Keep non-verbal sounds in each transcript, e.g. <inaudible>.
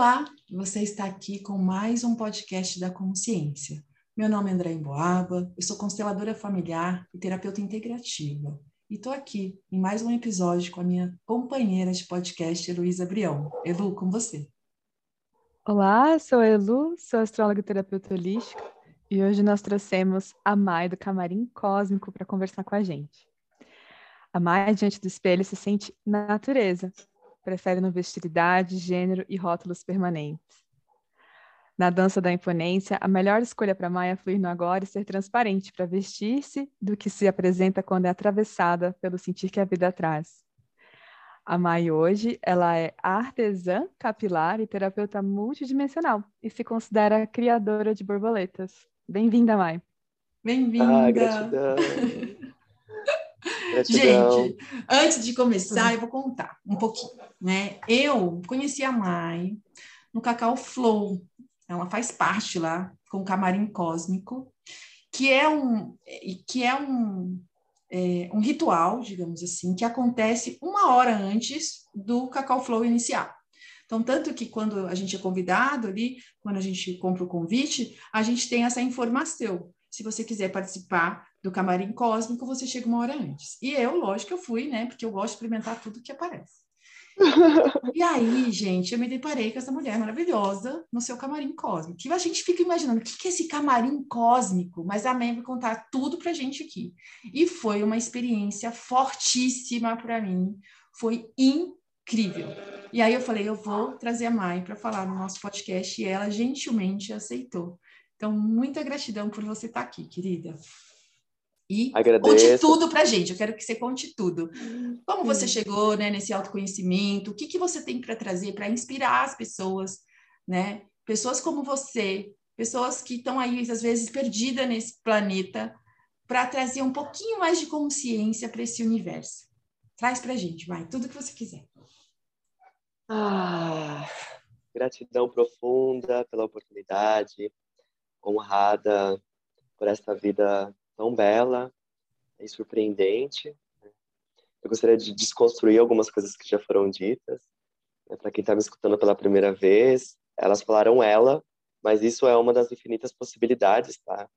Olá, você está aqui com mais um podcast da consciência. Meu nome é André Emboaba, eu sou consteladora familiar e terapeuta integrativa. E estou aqui em mais um episódio com a minha companheira de podcast, Heloísa Brião. Elu, com você. Olá, sou a Elu, sou astróloga e terapeuta holística e hoje nós trouxemos a Mai do Camarim Cósmico para conversar com a gente. A Mai, diante do espelho, se sente natureza, prefere não vestir idade, gênero e rótulos permanentes. Na dança da imponência, a melhor escolha para Mai é fluir no agora e ser transparente para vestir-se do que se apresenta quando é atravessada pelo sentir que a vida traz. A Mai hoje, ela é artesã capilar e terapeuta multidimensional e se considera criadora de borboletas. Bem-vinda, Mai. Bem-vinda. Ah, gratidão. Gratidão. Gente, antes de começar, eu vou contar um pouquinho, né? Eu conheci a Mai no Cacau Flow. Ela faz parte lá com o Camarim Cósmico, que é um que é um é, um ritual, digamos assim, que acontece uma hora antes do Cacau Flow iniciar. Então, tanto que quando a gente é convidado ali, quando a gente compra o convite, a gente tem essa informação. Se você quiser participar do camarim cósmico, você chega uma hora antes. E eu, lógico, eu fui, né? Porque eu gosto de experimentar tudo que aparece. <laughs> e aí, gente, eu me deparei com essa mulher maravilhosa no seu camarim cósmico. E a gente fica imaginando o que é esse camarim cósmico, mas a Mem vai contar tudo pra gente aqui. E foi uma experiência fortíssima para mim. Foi incrível. E aí eu falei, eu vou trazer a Mai para falar no nosso podcast e ela gentilmente aceitou. Então, muita gratidão por você estar aqui, querida. E Agradeço. conte tudo para gente. Eu quero que você conte tudo. Como você chegou né, nesse autoconhecimento? O que, que você tem para trazer para inspirar as pessoas, né? Pessoas como você, pessoas que estão aí às vezes perdidas nesse planeta, para trazer um pouquinho mais de consciência para esse universo. Traz para gente, vai, tudo que você quiser. Ah, gratidão profunda pela oportunidade, honrada por esta vida tão bela e surpreendente. Né? Eu gostaria de desconstruir algumas coisas que já foram ditas. Né? Para quem está me escutando pela primeira vez, elas falaram ela, mas isso é uma das infinitas possibilidades, tá?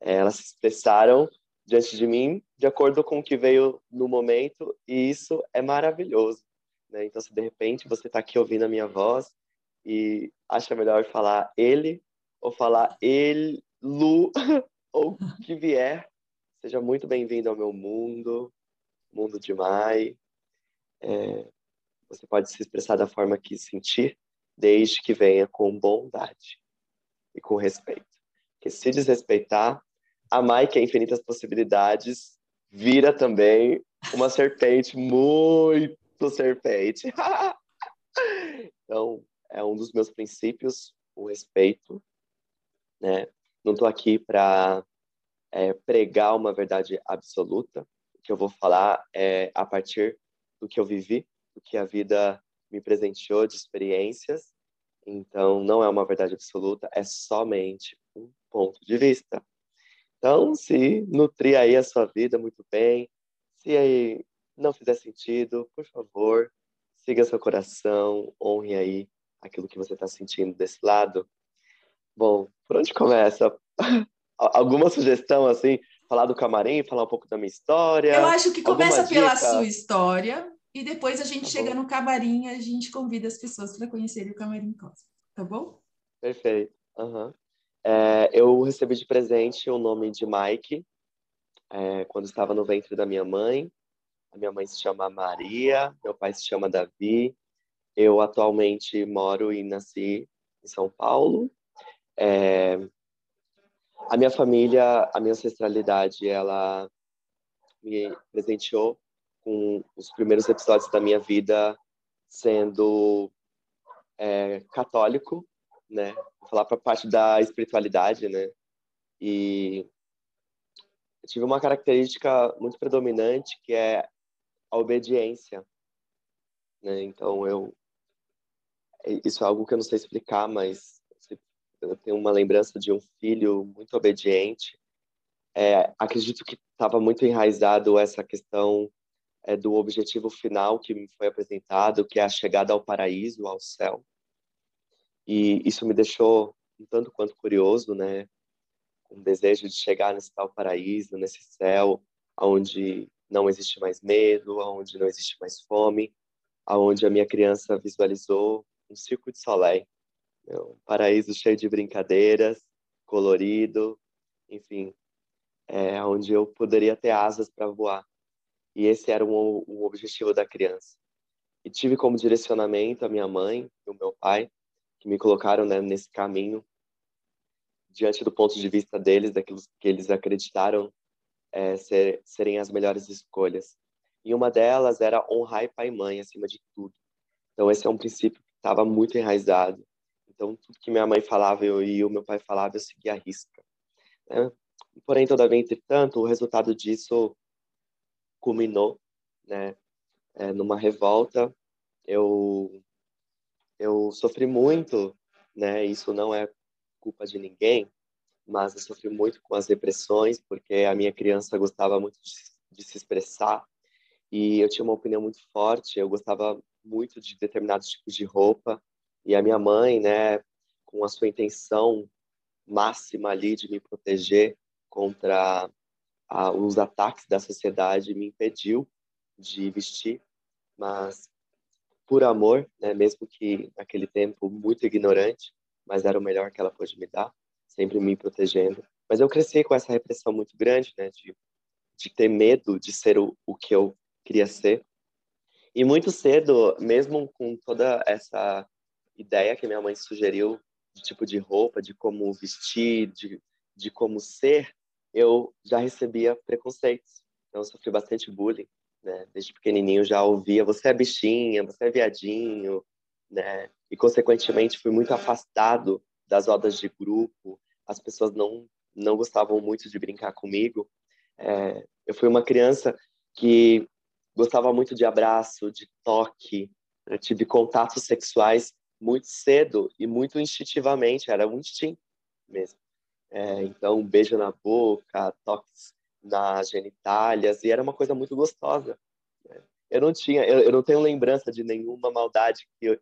É, elas se expressaram diante de mim de acordo com o que veio no momento e isso é maravilhoso. Né? Então, se de repente você está aqui ouvindo a minha voz e acha melhor falar ele ou falar ele, Lu, <laughs> ou que vier, seja muito bem-vindo ao meu mundo, mundo de Mai. É, você pode se expressar da forma que sentir, desde que venha com bondade e com respeito. Porque se desrespeitar, a Mai, que é infinitas possibilidades, vira também uma serpente muito serpente. <laughs> então, é um dos meus princípios, o respeito, né? Não estou aqui para é, pregar uma verdade absoluta. O que eu vou falar é a partir do que eu vivi, do que a vida me presenteou de experiências. Então, não é uma verdade absoluta, é somente um ponto de vista. Então, se nutrir aí a sua vida muito bem, se aí não fizer sentido, por favor, siga seu coração, honre aí aquilo que você está sentindo desse lado. Bom, por onde começa? <laughs> Alguma sugestão, assim, falar do camarim, falar um pouco da minha história? Eu acho que começa pela sua história e depois a gente tá chega bom. no camarim e a gente convida as pessoas para conhecerem o camarim Cosmo, tá bom? Perfeito. Uhum. É, eu recebi de presente o nome de Mike é, quando estava no ventre da minha mãe. A minha mãe se chama Maria, meu pai se chama Davi. Eu atualmente moro e nasci em São Paulo. É, a minha família, a minha ancestralidade, ela me presenteou com os primeiros episódios da minha vida sendo é, católico, né? Vou falar para parte da espiritualidade, né? E tive uma característica muito predominante que é a obediência. Né? Então, eu. Isso é algo que eu não sei explicar, mas eu tenho uma lembrança de um filho muito obediente. É, acredito que estava muito enraizado essa questão é, do objetivo final que me foi apresentado, que é a chegada ao paraíso, ao céu. E isso me deixou um tanto quanto curioso, né? Um desejo de chegar nesse tal paraíso, nesse céu, onde não existe mais medo, onde não existe mais fome, aonde a minha criança visualizou um circo de Soleil, né? um paraíso cheio de brincadeiras, colorido, enfim, é, onde eu poderia ter asas para voar. E esse era o, o objetivo da criança. E tive como direcionamento a minha mãe e o meu pai, que me colocaram né, nesse caminho, diante do ponto de vista deles, daquilo que eles acreditaram é, ser, serem as melhores escolhas. E uma delas era honrar pai e mãe acima de tudo. Então, esse é um princípio que estava muito enraizado. Então, tudo que minha mãe falava eu, e o meu pai falava, eu seguia a risca. Né? Porém, todavia, entretanto, o resultado disso culminou né, é, numa revolta. Eu, eu sofri muito, né, isso não é culpa de ninguém, mas eu sofri muito com as depressões, porque a minha criança gostava muito de, de se expressar e eu tinha uma opinião muito forte, eu gostava muito de determinados tipos de roupa e a minha mãe, né, com a sua intenção máxima ali de me proteger contra a, os ataques da sociedade, me impediu de vestir, mas por amor, né, mesmo que naquele tempo muito ignorante, mas era o melhor que ela pôde me dar sempre me protegendo. Mas eu cresci com essa repressão muito grande, né, de, de ter medo de ser o, o que eu queria ser. E muito cedo, mesmo com toda essa ideia que minha mãe sugeriu de tipo de roupa, de como vestir, de, de como ser, eu já recebia preconceitos. Então, eu sofri bastante bullying, né? Desde pequenininho já ouvia, você é bichinha, você é viadinho, né? E, consequentemente, fui muito afastado das rodas de grupo, as pessoas não não gostavam muito de brincar comigo. É, eu fui uma criança que gostava muito de abraço, de toque, eu tive contatos sexuais muito cedo e muito instintivamente, era um instinto mesmo. É, então, um beijo na boca, toques nas genitálias, e era uma coisa muito gostosa. Né? Eu não tinha, eu, eu, não tenho lembrança de nenhuma maldade que eu,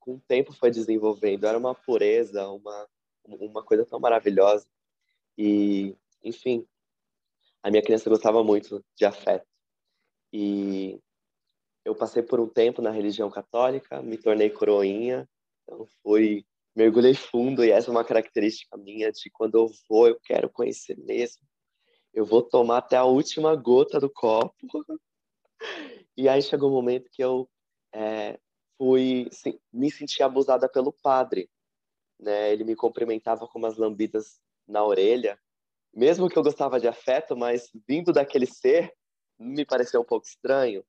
com o tempo foi desenvolvendo. Era uma pureza, uma uma coisa tão maravilhosa. E, enfim, a minha criança gostava muito de afeto. E eu passei por um tempo na religião católica, me tornei coroinha, então fui mergulhei fundo e essa é uma característica minha de quando eu vou, eu quero conhecer mesmo. Eu vou tomar até a última gota do copo. <laughs> E aí chegou um momento que eu é, fui sim, me senti abusada pelo padre né? Ele me cumprimentava com umas lambidas na orelha, mesmo que eu gostava de afeto, mas vindo daquele ser, me pareceu um pouco estranho.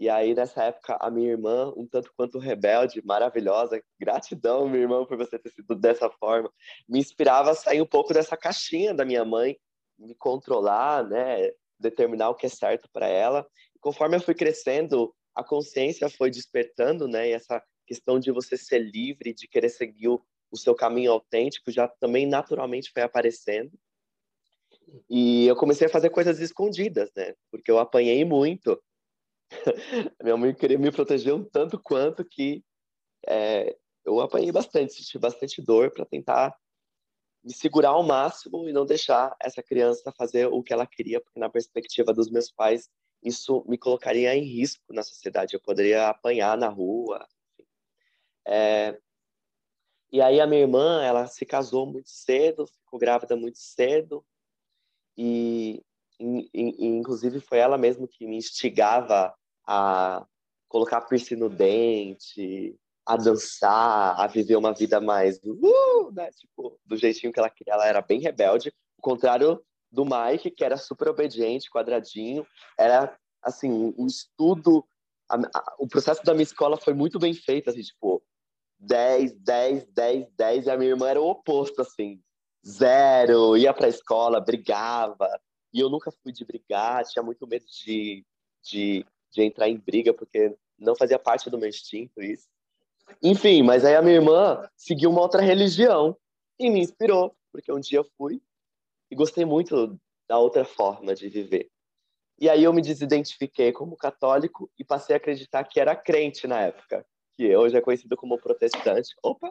E aí, nessa época, a minha irmã, um tanto quanto rebelde, maravilhosa, gratidão, minha irmã, por você ter sido dessa forma, me inspirava a sair um pouco dessa caixinha da minha mãe, me controlar, né, determinar o que é certo para ela. E conforme eu fui crescendo, a consciência foi despertando, né, e essa questão de você ser livre, de querer seguir o, o seu caminho autêntico já também naturalmente foi aparecendo. E eu comecei a fazer coisas escondidas, né? Porque eu apanhei muito. <laughs> Minha mãe queria me proteger um tanto quanto que é, eu apanhei bastante, senti bastante dor para tentar me segurar ao máximo e não deixar essa criança fazer o que ela queria, porque na perspectiva dos meus pais isso me colocaria em risco na sociedade. Eu poderia apanhar na rua. É, e aí a minha irmã, ela se casou muito cedo, ficou grávida muito cedo e, e, e inclusive foi ela mesma que me instigava a colocar piercing no dente, a dançar, a viver uma vida mais uh, né? tipo, do jeitinho que ela queria. Ela era bem rebelde, o contrário do Mike, que era super obediente, quadradinho. Era assim, um estudo, a, a, o processo da minha escola foi muito bem feito, assim, tipo, 10, 10, 10, 10, e a minha irmã era o oposto, assim, zero, ia pra escola, brigava, e eu nunca fui de brigar, tinha muito medo de, de, de entrar em briga, porque não fazia parte do meu instinto isso. Enfim, mas aí a minha irmã seguiu uma outra religião e me inspirou, porque um dia eu fui e gostei muito da outra forma de viver. E aí eu me desidentifiquei como católico e passei a acreditar que era crente na época que hoje é conhecido como protestante. Opa,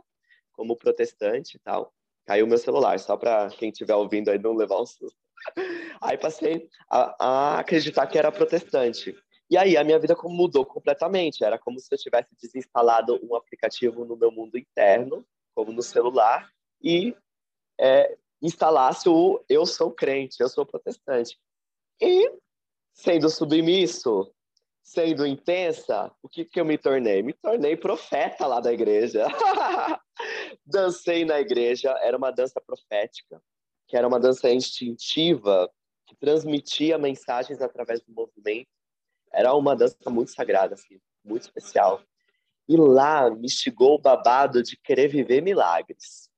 como protestante e tal. Caiu meu celular, só para quem estiver ouvindo aí não levar um susto. <laughs> Aí passei a, a acreditar que era protestante. E aí a minha vida mudou completamente. Era como se eu tivesse desinstalado um aplicativo no meu mundo interno, como no celular, e é, instalasse o eu sou crente, eu sou protestante. E sendo submisso, sendo intensa, o que, que eu me tornei? Me tornei profeta lá da igreja. <laughs> Dancei na igreja, era uma dança profética, que era uma dança instintiva, que transmitia mensagens através do movimento. Era uma dança muito sagrada, assim, muito especial. E lá me instigou o babado de querer viver milagres.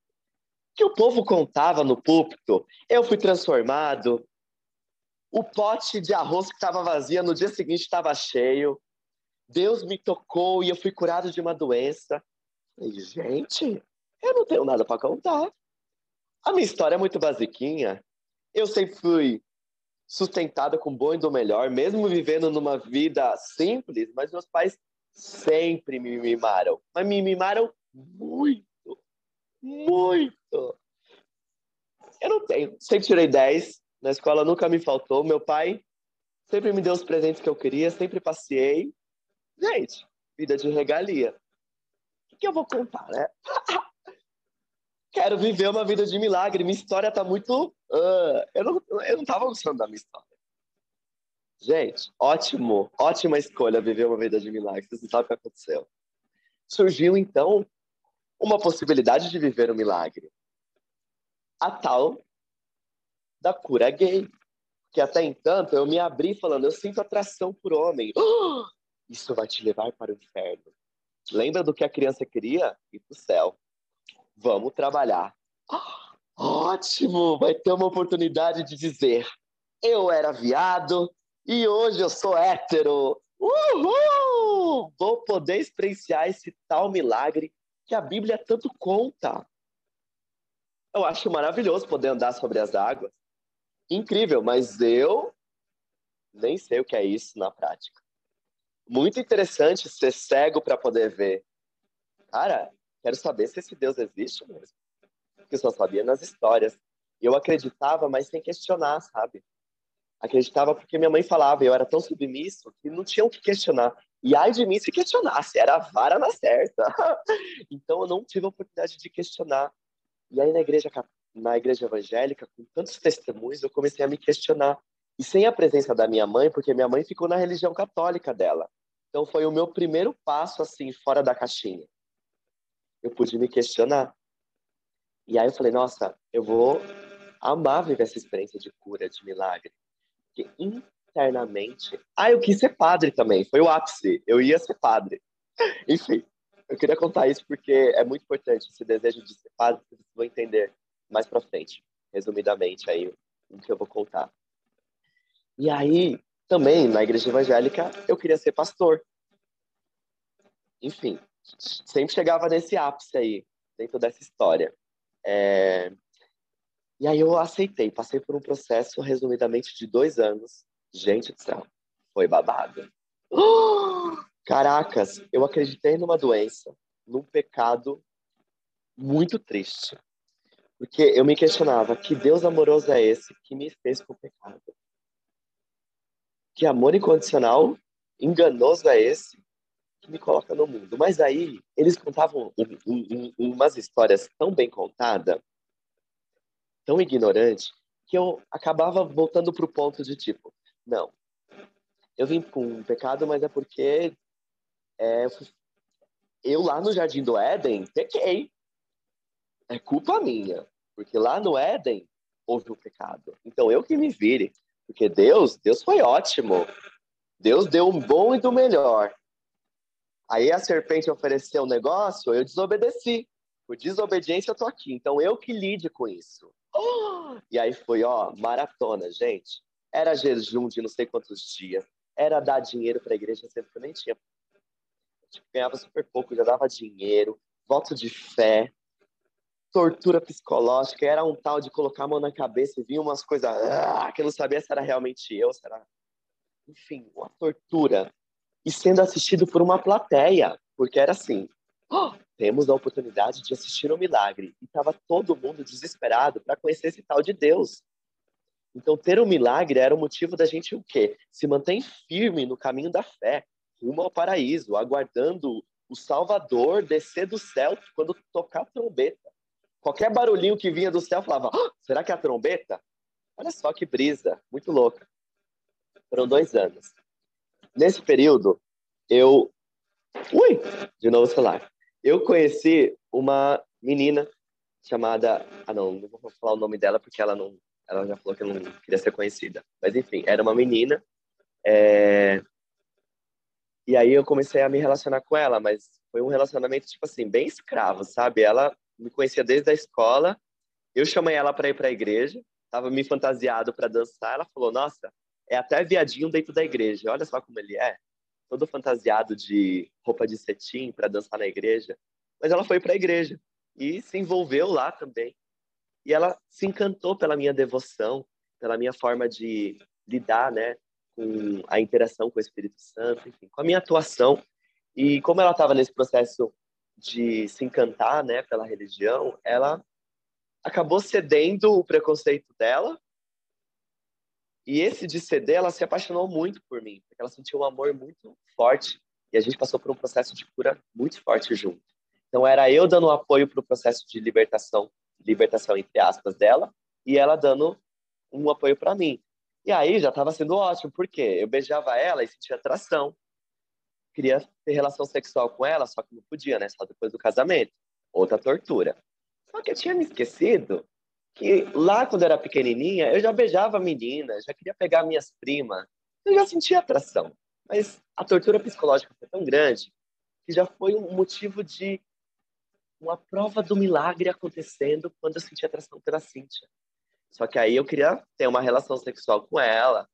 Que o povo contava no púlpito, eu fui transformado, o pote de arroz que estava vazio no dia seguinte estava cheio. Deus me tocou e eu fui curado de uma doença. E, gente, eu não tenho nada para contar. A minha história é muito basiquinha. Eu sempre fui sustentada com bom e do melhor, mesmo vivendo numa vida simples, mas meus pais sempre me mimaram. Mas me mimaram muito, muito. Eu não tenho. Sempre tirei 10, na escola nunca me faltou. Meu pai sempre me deu os presentes que eu queria, sempre passei. Gente, vida de regalia. O que eu vou contar, né? <laughs> Quero viver uma vida de milagre. Minha história tá muito. Uh, eu, não, eu não tava gostando da minha história. Gente, ótimo, ótima escolha viver uma vida de milagre. Vocês não sabem o que aconteceu. Surgiu, então, uma possibilidade de viver um milagre. A tal da cura gay. Que até então eu me abri falando, eu sinto atração por homem. <gasps> Isso vai te levar para o inferno. Lembra do que a criança queria? Ir para o céu. Vamos trabalhar. Ótimo! Vai ter uma oportunidade de dizer: eu era viado e hoje eu sou hétero. Uhul! Vou poder experienciar esse tal milagre que a Bíblia tanto conta. Eu acho maravilhoso poder andar sobre as águas incrível, mas eu nem sei o que é isso na prática. Muito interessante ser cego para poder ver. Cara, quero saber se esse Deus existe mesmo. Porque eu só sabia nas histórias. Eu acreditava, mas sem questionar, sabe? Acreditava porque minha mãe falava, eu era tão submisso que não tinha o que questionar. E ai de mim se questionasse, era a vara na certa. <laughs> então eu não tive a oportunidade de questionar. E aí na igreja na igreja evangélica, com tantos testemunhos, eu comecei a me questionar. E sem a presença da minha mãe, porque minha mãe ficou na religião católica dela. Então foi o meu primeiro passo assim fora da caixinha. Eu pude me questionar. E aí eu falei, nossa, eu vou amar viver essa experiência de cura, de milagre. Porque internamente, ah, eu quis ser padre também, foi o ápice. Eu ia ser padre. <laughs> Enfim, eu queria contar isso porque é muito importante esse desejo de ser padre, vocês vão entender mais para frente, resumidamente aí o que eu vou contar. E aí, também na igreja evangélica, eu queria ser pastor. Enfim, sempre chegava nesse ápice aí, dentro dessa história. É... E aí eu aceitei, passei por um processo, resumidamente, de dois anos. Gente do céu, foi babado. <gasps> Caracas, eu acreditei numa doença, num pecado muito triste. Porque eu me questionava, que Deus amoroso é esse que me fez com o pecado? Que amor incondicional, enganoso é esse que me coloca no mundo? Mas aí, eles contavam um, um, um, umas histórias tão bem contadas, tão ignorante, que eu acabava voltando para o ponto de tipo, não, eu vim com um pecado, mas é porque é, eu lá no Jardim do Éden pequei. É culpa minha. Porque lá no Éden houve o pecado. Então eu que me vire. Porque Deus, Deus foi ótimo. Deus deu um bom e do melhor. Aí a serpente ofereceu um negócio, eu desobedeci. Por desobediência eu tô aqui. Então eu que lide com isso. Oh! E aí foi, ó, maratona, gente. Era jejum de não sei quantos dias. Era dar dinheiro para a igreja, sempre que eu nem tinha. Tipo, ganhava super pouco, já dava dinheiro, voto de fé tortura psicológica, era um tal de colocar a mão na cabeça e vinha umas coisas ah, que eu não sabia se era realmente eu, se era... Enfim, uma tortura. E sendo assistido por uma plateia, porque era assim, oh, temos a oportunidade de assistir um milagre. E estava todo mundo desesperado para conhecer esse tal de Deus. Então, ter um milagre era o motivo da gente o quê? Se manter firme no caminho da fé, rumo ao paraíso, aguardando o Salvador descer do céu quando tocar a trombeta. Qualquer barulhinho que vinha do céu falava: oh, será que é a trombeta? Olha só que brisa, muito louca. Foram dois anos. Nesse período, eu. Ui! De novo o celular. Eu conheci uma menina chamada. Ah, não, não vou falar o nome dela porque ela não. Ela já falou que não queria ser conhecida. Mas enfim, era uma menina. É... E aí eu comecei a me relacionar com ela, mas foi um relacionamento, tipo assim, bem escravo, sabe? Ela me conhecia desde a escola, eu chamei ela para ir para a igreja, tava me fantasiado para dançar, ela falou: "Nossa, é até viadinho dentro da igreja. Olha só como ele é, todo fantasiado de roupa de cetim para dançar na igreja". Mas ela foi para a igreja e se envolveu lá também. E ela se encantou pela minha devoção, pela minha forma de lidar, né, com a interação com o Espírito Santo, enfim, com a minha atuação. E como ela estava nesse processo de se encantar, né, pela religião, ela acabou cedendo o preconceito dela. E esse de ceder, ela se apaixonou muito por mim, porque ela sentiu um amor muito forte. E a gente passou por um processo de cura muito forte junto. Então era eu dando apoio para o processo de libertação, libertação entre aspas dela, e ela dando um apoio para mim. E aí já estava sendo ótimo, porque eu beijava ela e sentia atração. Queria ter relação sexual com ela, só que não podia, né? Só depois do casamento. Outra tortura. Só que eu tinha me esquecido que lá quando eu era pequenininha, eu já beijava menina, já queria pegar minhas primas. Eu já sentia atração. Mas a tortura psicológica foi tão grande que já foi um motivo de uma prova do milagre acontecendo quando eu senti atração pela Cíntia. Só que aí eu queria ter uma relação sexual com ela,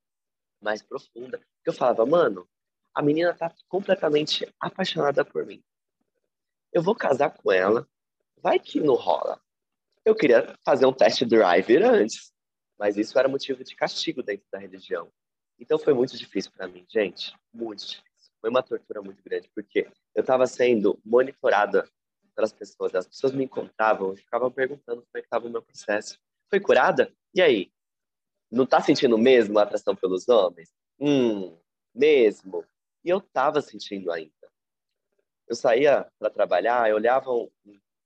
mais profunda. Eu falava, mano, a menina tá completamente apaixonada por mim. Eu vou casar com ela, vai que não rola. Eu queria fazer um test driver antes, mas isso era motivo de castigo dentro da religião. Então foi muito difícil para mim, gente, muito difícil. Foi uma tortura muito grande, porque eu estava sendo monitorada pelas pessoas, as pessoas me encontravam e ficavam perguntando como é que estava o meu processo. Foi curada? E aí? Não tá sentindo mesmo a atração pelos homens? Hum, mesmo. E eu tava sentindo ainda. Eu saía para trabalhar, eu olhava um,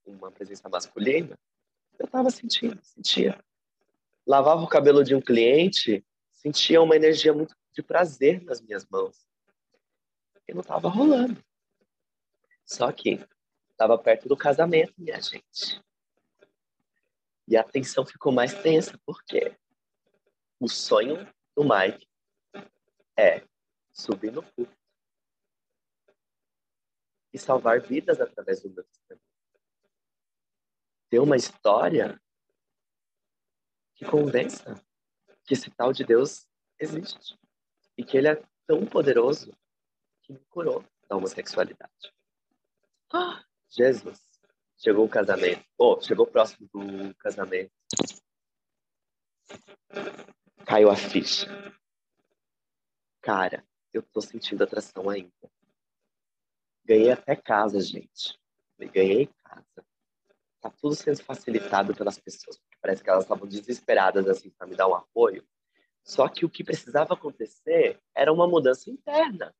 uma presença masculina, eu tava sentindo, sentia. Lavava o cabelo de um cliente, sentia uma energia muito de prazer nas minhas mãos. E não tava rolando. Só que estava perto do casamento, minha gente. E a tensão ficou mais tensa, porque o sonho do Mike é subir no púlpito e salvar vidas através do meu testemunho. Ter uma história que convença que esse tal de Deus existe e que ele é tão poderoso que me curou da homossexualidade. Ah, Jesus! Chegou o casamento. Oh, chegou próximo do casamento. Caiu a ficha. Cara, eu tô sentindo atração ainda. Ganhei até casa, gente. Ganhei casa. Tá tudo sendo facilitado pelas pessoas. Parece que elas estavam desesperadas assim para me dar um apoio. Só que o que precisava acontecer era uma mudança interna.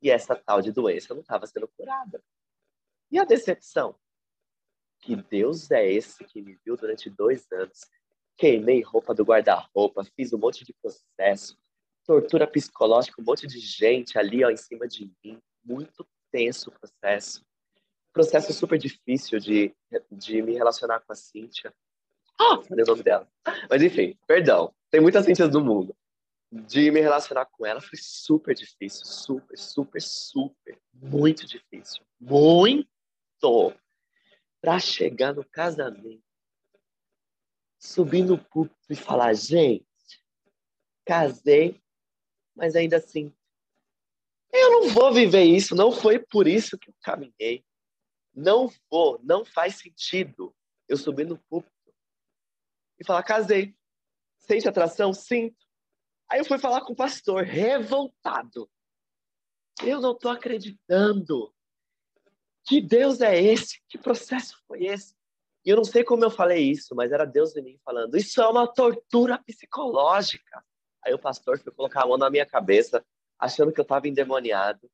E essa tal de doença não estava sendo curada. E a decepção? que Deus é esse que me viu durante dois anos. Queimei roupa do guarda-roupa, fiz um monte de processo, tortura psicológica, um monte de gente ali ó, em cima de mim. Muito tenso o processo. Processo super difícil de, de me relacionar com a Cíntia. Ah, falei o nome dela. Mas enfim, perdão. Tem muitas Cíntias no mundo. De me relacionar com ela foi super difícil. Super, super, super. Muito difícil. Muito para chegar no casamento, subir no púlpito e falar: gente, casei, mas ainda assim, eu não vou viver isso, não foi por isso que eu caminhei. Não vou, não faz sentido eu subir no púlpito e falar: casei. Sente atração? Sinto. Aí eu fui falar com o pastor, revoltado. Eu não estou acreditando Que Deus é esse? Que processo foi esse? E eu não sei como eu falei isso, mas era Deus em mim falando: Isso é uma tortura psicológica. Aí o pastor foi colocar a mão na minha cabeça, achando que eu estava endemoniado.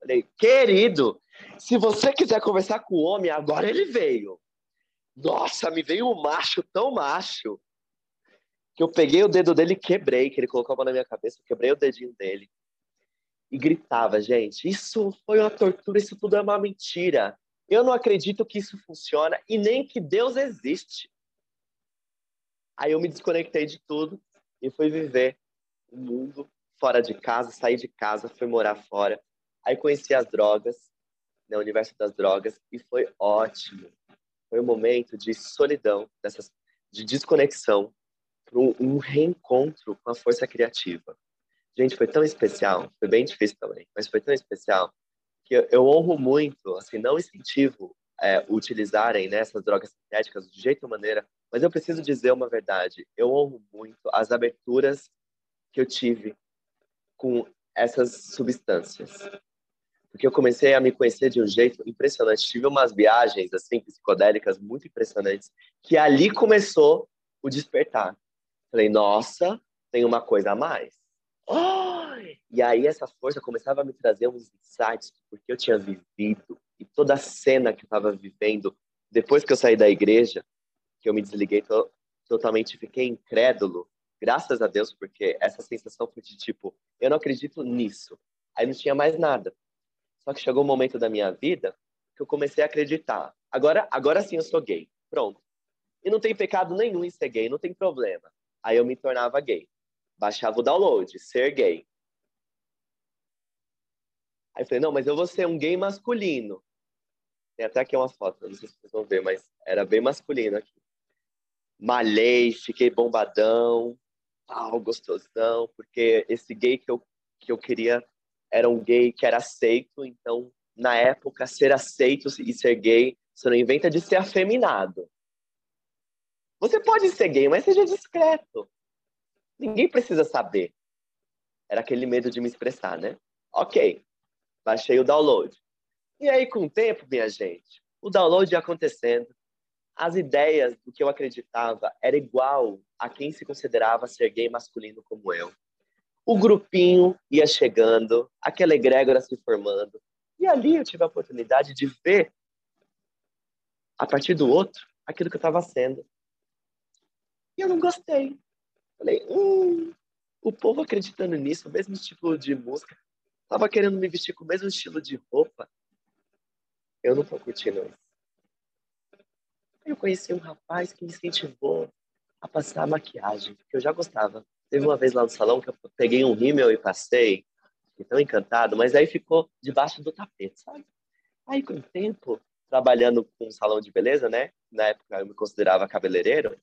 Falei, querido, se você quiser conversar com o homem, agora ele veio. Nossa, me veio um macho tão macho que eu peguei o dedo dele e quebrei, que ele colocou a mão na minha cabeça, quebrei o dedinho dele e gritava, gente, isso foi uma tortura, isso tudo é uma mentira. Eu não acredito que isso funciona e nem que Deus existe. Aí eu me desconectei de tudo e fui viver o mundo fora de casa, saí de casa, fui morar fora. Aí conheci as drogas, né, o universo das drogas, e foi ótimo. Foi um momento de solidão, dessas, de desconexão, para um reencontro com a força criativa. Gente, foi tão especial, foi bem difícil também, mas foi tão especial que eu, eu honro muito, assim, não incentivo é, utilizarem né, essas drogas sintéticas de jeito ou maneira, mas eu preciso dizer uma verdade, eu honro muito as aberturas que eu tive com essas substâncias. Porque eu comecei a me conhecer de um jeito impressionante. Tive umas viagens assim psicodélicas muito impressionantes, que ali começou o despertar. Falei, nossa, tem uma coisa a mais. Oh! E aí essa força começava a me trazer uns insights porque eu tinha vivido e toda a cena que eu estava vivendo depois que eu saí da igreja, que eu me desliguei to totalmente, fiquei incrédulo. Graças a Deus, porque essa sensação foi de tipo, eu não acredito nisso. Aí não tinha mais nada. Só que chegou um momento da minha vida que eu comecei a acreditar. Agora, agora sim eu sou gay. Pronto. E não tem pecado nenhum em ser gay, não tem problema. Aí eu me tornava gay. Baixava o download, ser gay. Aí eu falei, não, mas eu vou ser um gay masculino. Tem até aqui uma foto, não sei se vocês vão ver, mas era bem masculino aqui. Malhei, fiquei bombadão, tal, gostosão, porque esse gay que eu, que eu queria era um gay que era aceito, então, na época, ser aceito e ser gay, você não inventa de ser afeminado. Você pode ser gay, mas seja discreto. Ninguém precisa saber. Era aquele medo de me expressar, né? Ok, baixei o download. E aí, com o tempo, minha gente, o download ia acontecendo, as ideias do que eu acreditava era igual a quem se considerava ser gay masculino como eu. O grupinho ia chegando, aquela egrégora se formando, e ali eu tive a oportunidade de ver, a partir do outro, aquilo que eu estava sendo. E eu não gostei. Falei, hum, o povo acreditando nisso, o mesmo estilo de música, tava querendo me vestir com o mesmo estilo de roupa. Eu não tô curtindo isso. Eu conheci um rapaz que me incentivou a passar maquiagem, que eu já gostava. Teve uma vez lá no salão que eu peguei um rímel e passei, fiquei tão encantado, mas aí ficou debaixo do tapete, sabe? Aí com o tempo, trabalhando com um salão de beleza, né? Na época eu me considerava cabeleireiro,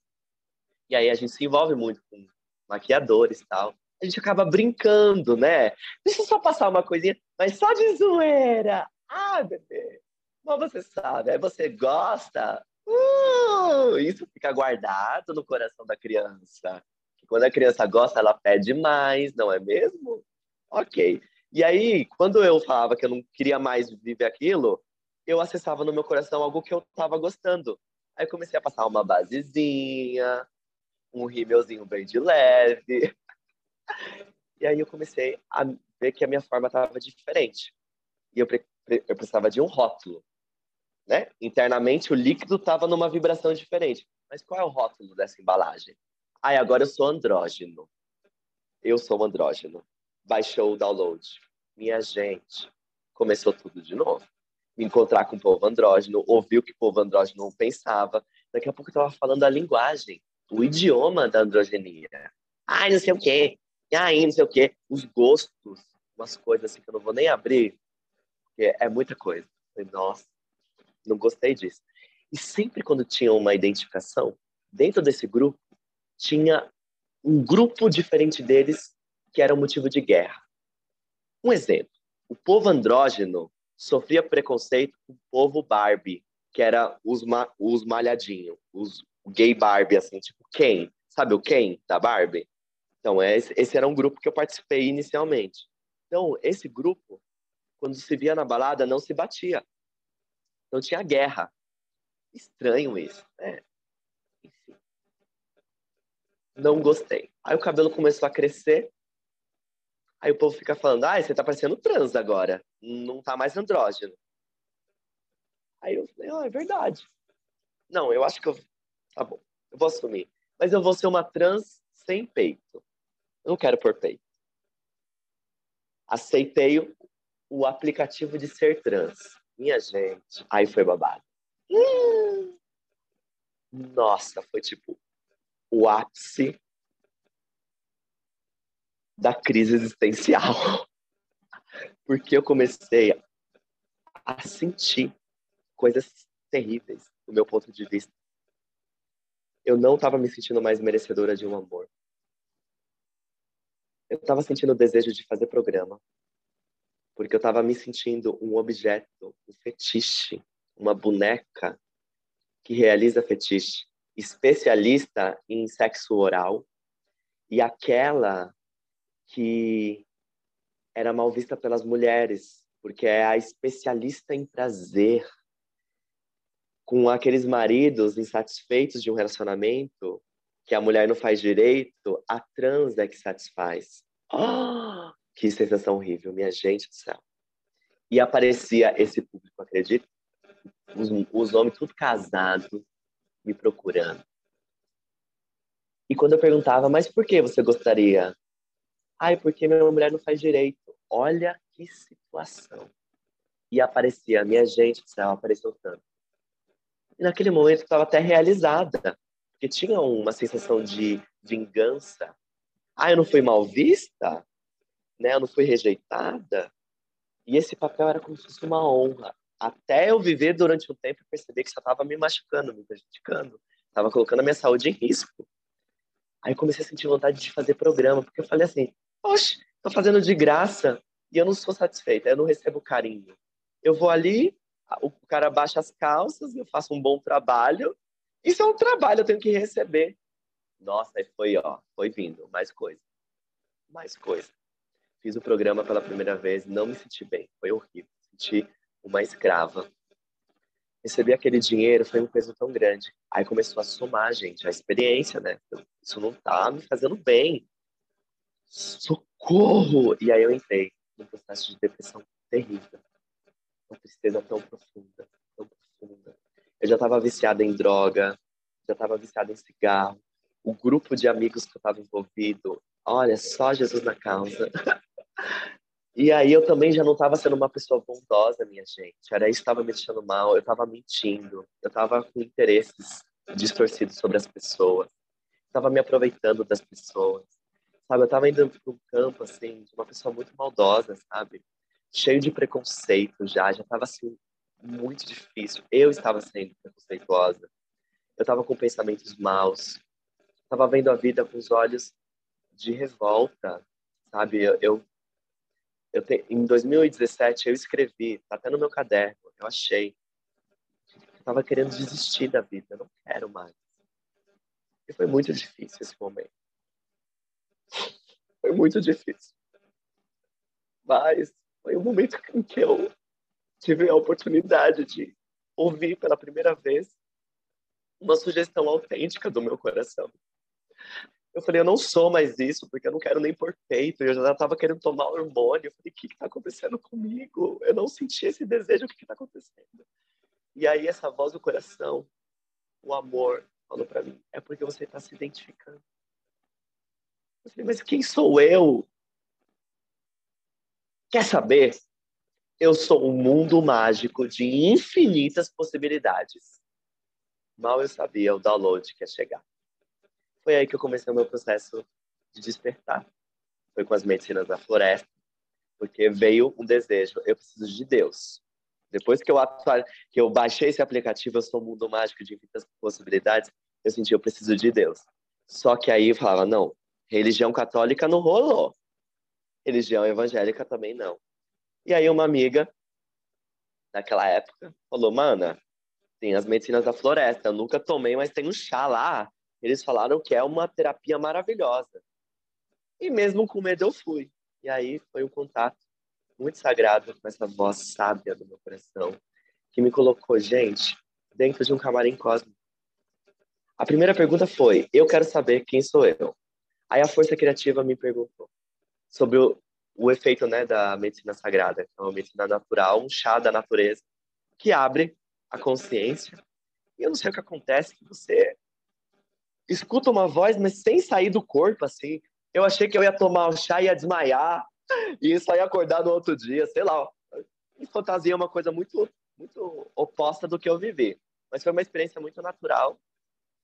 e aí a gente se envolve muito com maquiadores e tal. A gente acaba brincando, né? Deixa eu só passar uma coisinha, mas só de zoeira. Ah, bebê. Mas você sabe, aí você gosta. Uh, isso fica guardado no coração da criança. Quando a criança gosta, ela pede mais, não é mesmo? Ok. E aí, quando eu falava que eu não queria mais viver aquilo, eu acessava no meu coração algo que eu estava gostando. Aí comecei a passar uma basezinha, um rímelzinho bem de leve. <laughs> E aí eu comecei a ver que a minha forma estava diferente. E eu, eu precisava de um rótulo. Né? Internamente, o líquido estava numa vibração diferente. Mas qual é o rótulo dessa embalagem? Ah, agora eu sou andrógeno. Eu sou andrógeno. Baixou o download. Minha gente, começou tudo de novo. Me encontrar com o povo andrógeno, ouvir o que o povo andrógeno pensava. Daqui a pouco eu estava falando a linguagem o idioma da androgenia. Ai, não sei o quê. Ai, não sei o quê. Os gostos, umas coisas assim que eu não vou nem abrir, porque é muita coisa. Nossa, não gostei disso. E sempre quando tinha uma identificação, dentro desse grupo, tinha um grupo diferente deles que era um motivo de guerra. Um exemplo, o povo andrógeno sofria preconceito com o povo Barbie, que era os, ma os malhadinhos, os gay Barbie, assim, tipo Ken. Sabe o Ken da Barbie? Então, é, esse era um grupo que eu participei inicialmente. Então, esse grupo, quando se via na balada, não se batia. Então tinha guerra. Estranho isso, né? Não gostei. Aí o cabelo começou a crescer. Aí o povo fica falando, ah, você tá parecendo trans agora. Não tá mais andrógeno. Aí eu falei, ah, é verdade. Não, eu acho que eu... Tá bom, eu vou assumir. Mas eu vou ser uma trans sem peito. Eu não quero pôr peito. Aceitei o, o aplicativo de ser trans. Minha gente, aí foi babado. Hum! Nossa, foi tipo o ápice da crise existencial. Porque eu comecei a sentir coisas terríveis do meu ponto de vista. Eu não estava me sentindo mais merecedora de um amor. Eu estava sentindo o desejo de fazer programa, porque eu estava me sentindo um objeto, um fetiche, uma boneca que realiza fetiche, especialista em sexo oral e aquela que era mal vista pelas mulheres, porque é a especialista em prazer, com aqueles maridos insatisfeitos de um relacionamento que a mulher não faz direito, a trans é que satisfaz. Oh, que sensação horrível, minha gente do céu. E aparecia esse público, acredita? Os, os homens tudo casados me procurando. E quando eu perguntava, mas por que você gostaria? Ai, porque minha mulher não faz direito. Olha que situação. E aparecia, minha gente do céu, apareceu tanto. E naquele momento eu estava até realizada, porque tinha uma sensação de vingança. Ah, eu não fui mal vista? Né? Eu não fui rejeitada? E esse papel era como se fosse uma honra. Até eu viver durante um tempo e perceber que só estava me machucando, me prejudicando. Estava colocando a minha saúde em risco. Aí comecei a sentir vontade de fazer programa, porque eu falei assim, poxa, estou fazendo de graça e eu não sou satisfeita, eu não recebo carinho. Eu vou ali, o cara baixa as calças, eu faço um bom trabalho. Isso é um trabalho, eu tenho que receber. Nossa, aí foi, ó, foi vindo, mais coisa. Mais coisa. Fiz o programa pela primeira vez, não me senti bem, foi horrível. Senti uma escrava. Receber aquele dinheiro foi um peso tão grande. Aí começou a somar, gente, a experiência, né? Isso não tá me fazendo bem. Socorro! E aí eu entrei num processo de depressão terrível uma tristeza tão profunda, tão profunda. Eu já estava viciada em droga, já estava viciada em cigarro. O grupo de amigos que eu estava envolvido, olha, só Jesus na causa. <laughs> E aí eu também já não estava sendo uma pessoa bondosa, minha gente. Era isso estava me deixando mal. Eu estava mentindo. Eu estava com interesses distorcidos sobre as pessoas. Estava me aproveitando das pessoas. Sabe, eu estava indo para um campo assim de uma pessoa muito maldosa, sabe? cheio de preconceito já, já estava assim muito difícil. Eu estava sendo preconceituosa. Eu estava com pensamentos maus. Estava vendo a vida com os olhos de revolta, sabe? Eu, eu, eu te, em 2017 eu escrevi, tá até no meu caderno, eu achei. Eu estava querendo desistir da vida, eu não quero mais. E foi muito difícil esse momento. Foi muito difícil. Mas foi o momento em que eu tive a oportunidade de ouvir pela primeira vez uma sugestão autêntica do meu coração. Eu falei, eu não sou mais isso, porque eu não quero nem por peito. Eu já estava querendo tomar hormônio. Eu falei, o que está acontecendo comigo? Eu não senti esse desejo, o que está acontecendo? E aí essa voz do coração, o amor, falou para mim, é porque você está se identificando. Eu falei, mas quem sou eu Quer saber? Eu sou um mundo mágico de infinitas possibilidades. Mal eu sabia o download que ia chegar. Foi aí que eu comecei o meu processo de despertar. Foi com as medicinas da floresta, porque veio um desejo. Eu preciso de Deus. Depois que eu, que eu baixei esse aplicativo, eu sou um mundo mágico de infinitas possibilidades, eu senti eu preciso de Deus. Só que aí eu falava, não, religião católica não rolou religião evangélica também não. E aí uma amiga, naquela época, falou, mana, tem as medicinas da floresta, eu nunca tomei, mas tem um chá lá. Eles falaram que é uma terapia maravilhosa. E mesmo com medo eu fui. E aí foi um contato muito sagrado com essa voz sábia do meu coração, que me colocou, gente, dentro de um camarim cósmico. A primeira pergunta foi: eu quero saber quem sou eu. Aí a força criativa me perguntou sobre o, o efeito né, da medicina sagrada, que é uma medicina natural, um chá da natureza, que abre a consciência. E eu não sei o que acontece, que você escuta uma voz, mas sem sair do corpo, assim. Eu achei que eu ia tomar o chá e ia desmaiar, <laughs> e só ia acordar no outro dia, sei lá. Fantasia é uma coisa muito, muito oposta do que eu vivi. Mas foi uma experiência muito natural.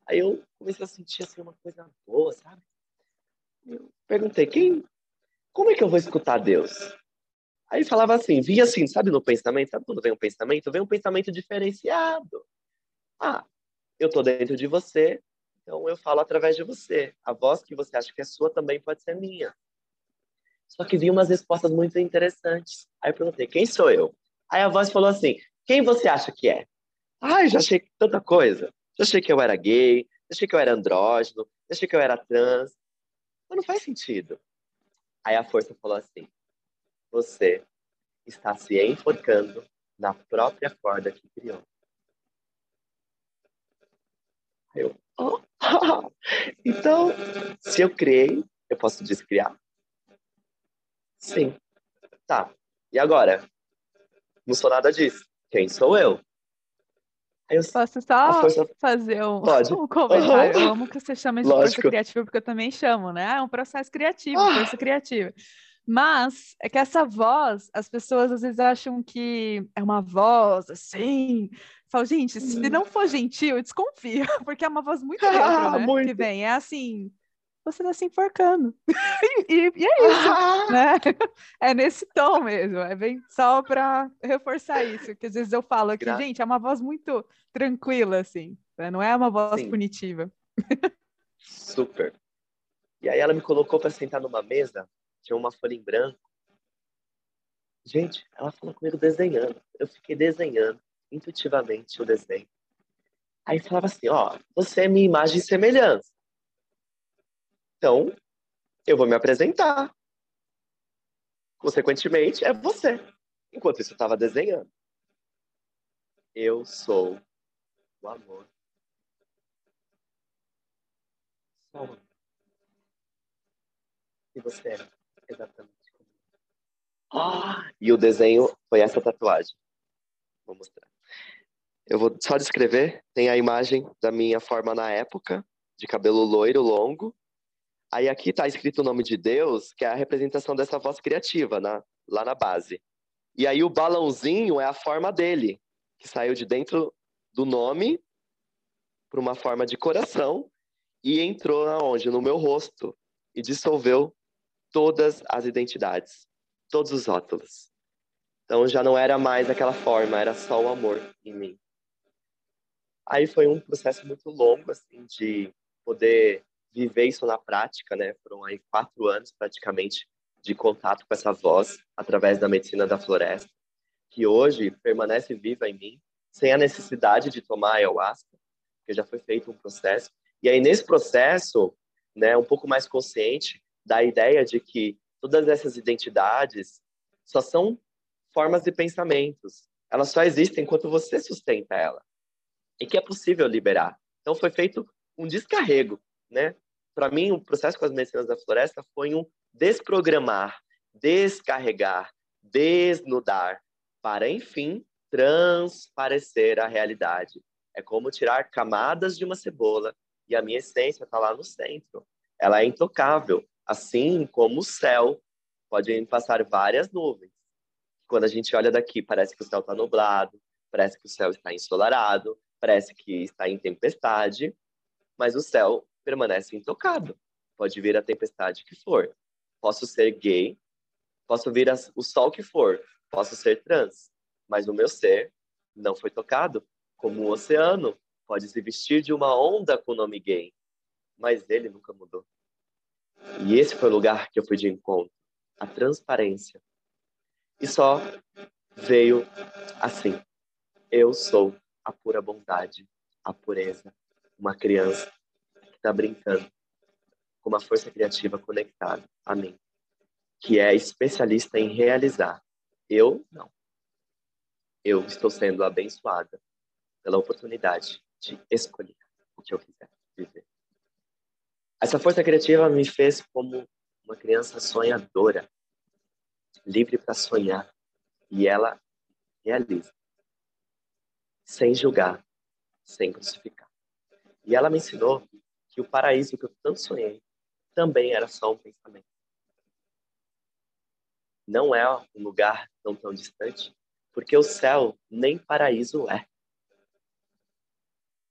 Aí eu comecei a sentir assim uma coisa boa, sabe? Eu perguntei, quem, como é que eu vou escutar Deus? Aí falava assim, vinha assim, sabe no pensamento, sabe quando vem um pensamento? Vem um pensamento diferenciado. Ah, eu tô dentro de você, então eu falo através de você. A voz que você acha que é sua também pode ser minha. Só que vi umas respostas muito interessantes. Aí eu perguntei, quem sou eu? Aí a voz falou assim, quem você acha que é? Ai, já achei tanta coisa. Já achei que eu era gay, já achei que eu era andrógeno, já achei que eu era trans. Mas não faz sentido. Aí a força falou assim, você está se enforcando na própria corda que criou. Eu. <laughs> então, se eu criei, eu posso descriar? Sim. Tá. E agora? Não sou nada disso. Quem sou eu? Eu, Posso só força... fazer um, <laughs> um comentário? Uhum. Eu amo que você chama de Lógico. força criativa, porque eu também chamo, né? É um processo criativo, ah. força criativa. Mas é que essa voz, as pessoas às vezes acham que é uma voz assim. Falo, gente, se hum. não for gentil, desconfia, <laughs> porque é uma voz muito neutro, <laughs> né? Muito. Que vem, é assim, você está se enforcando. <laughs> e, e, é isso, ah. né? É nesse tom mesmo, é bem só para reforçar isso, que às vezes eu falo que, gente, é uma voz muito tranquila, assim, né? não é uma voz Sim. punitiva. Super. E aí ela me colocou para sentar numa mesa tinha uma folha em branco. Gente, ela falou comigo desenhando. Eu fiquei desenhando intuitivamente o desenho. Aí falava assim, ó, você é minha imagem e semelhança. Então, eu vou me apresentar. Consequentemente, é você. Enquanto isso, eu estava desenhando. Eu sou o amor. Só E você é? Exatamente. Ah, e o desenho foi essa tatuagem. Vou mostrar. Eu vou só descrever. Tem a imagem da minha forma na época, de cabelo loiro, longo. Aí aqui está escrito o nome de Deus, que é a representação dessa voz criativa, na, lá na base. E aí o balãozinho é a forma dele, que saiu de dentro do nome para uma forma de coração e entrou aonde? No meu rosto e dissolveu todas as identidades, todos os rótulos. Então já não era mais aquela forma, era só o amor em mim. Aí foi um processo muito longo, assim, de poder viver isso na prática, né? Foram aí quatro anos praticamente de contato com essa voz através da medicina da floresta, que hoje permanece viva em mim, sem a necessidade de tomar ayahuasca, porque já foi feito um processo. E aí nesse processo, né, um pouco mais consciente, da ideia de que todas essas identidades só são formas de pensamentos. Elas só existem enquanto você sustenta ela. E que é possível liberar. Então foi feito um descarrego, né? Para mim, o processo com as medicinas da floresta foi um desprogramar, descarregar, desnudar, para enfim transparecer a realidade. É como tirar camadas de uma cebola e a minha essência está lá no centro. Ela é intocável. Assim como o céu, podem passar várias nuvens. Quando a gente olha daqui, parece que o céu está nublado, parece que o céu está ensolarado, parece que está em tempestade, mas o céu permanece intocado. Pode vir a tempestade que for. Posso ser gay, posso vir o sol que for, posso ser trans, mas o meu ser não foi tocado, como o oceano pode se vestir de uma onda com o nome gay, mas ele nunca mudou. E esse foi o lugar que eu fui de encontro, a transparência. E só veio assim: eu sou a pura bondade, a pureza, uma criança que está brincando com uma força criativa conectada a mim, que é especialista em realizar. Eu não. eu estou sendo abençoada pela oportunidade de escolher o que eu quiser viver. Essa força criativa me fez como uma criança sonhadora, livre para sonhar, e ela realiza, sem julgar, sem crucificar. E ela me ensinou que o paraíso que eu tanto sonhei também era só um pensamento. Não é um lugar tão tão distante, porque o céu nem paraíso é.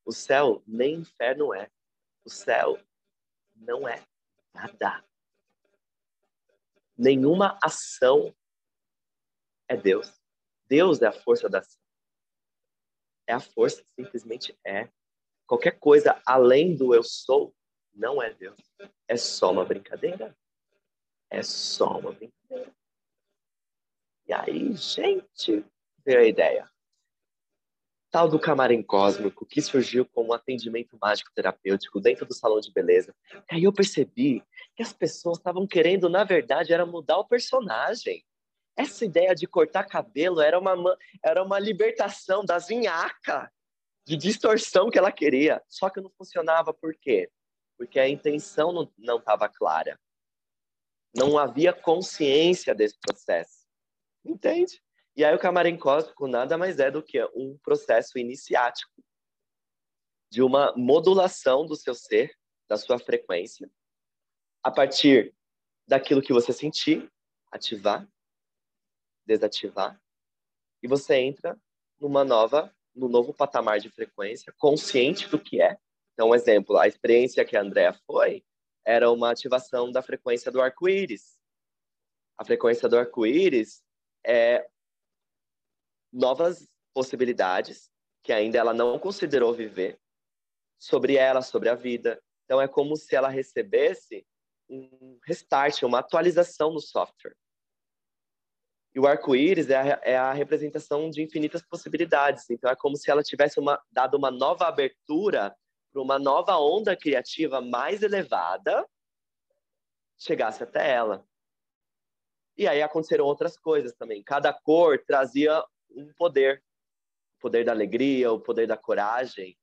O céu nem inferno é. O céu não é nada. Nenhuma ação é Deus. Deus é a força da ação. É a força, simplesmente é. Qualquer coisa além do eu sou não é Deus. É só uma brincadeira. É só uma brincadeira. E aí, gente, veio a ideia. Tal do camarim cósmico que surgiu como um atendimento mágico terapêutico dentro do salão de beleza. E aí eu percebi que as pessoas estavam querendo, na verdade, era mudar o personagem. Essa ideia de cortar cabelo era uma, era uma libertação da zinhaca de distorção que ela queria. Só que não funcionava por quê? Porque a intenção não estava clara. Não havia consciência desse processo. Entende? E aí o camarim cósmico nada mais é do que um processo iniciático de uma modulação do seu ser, da sua frequência, a partir daquilo que você sentir, ativar, desativar, e você entra numa nova, no novo patamar de frequência, consciente do que é. Então, um exemplo, a experiência que a Andrea foi era uma ativação da frequência do arco-íris. A frequência do arco-íris é novas possibilidades que ainda ela não considerou viver sobre ela, sobre a vida. Então é como se ela recebesse um restart, uma atualização no software. E o arco-íris é, é, a representação de infinitas possibilidades. Então, é como se ela tivesse uma, dado uma nova abertura para uma nova onda criativa mais elevada chegasse até ela. E aí aconteceram outras coisas também. Cada cor trazia um poder. O poder da alegria, o poder da coragem.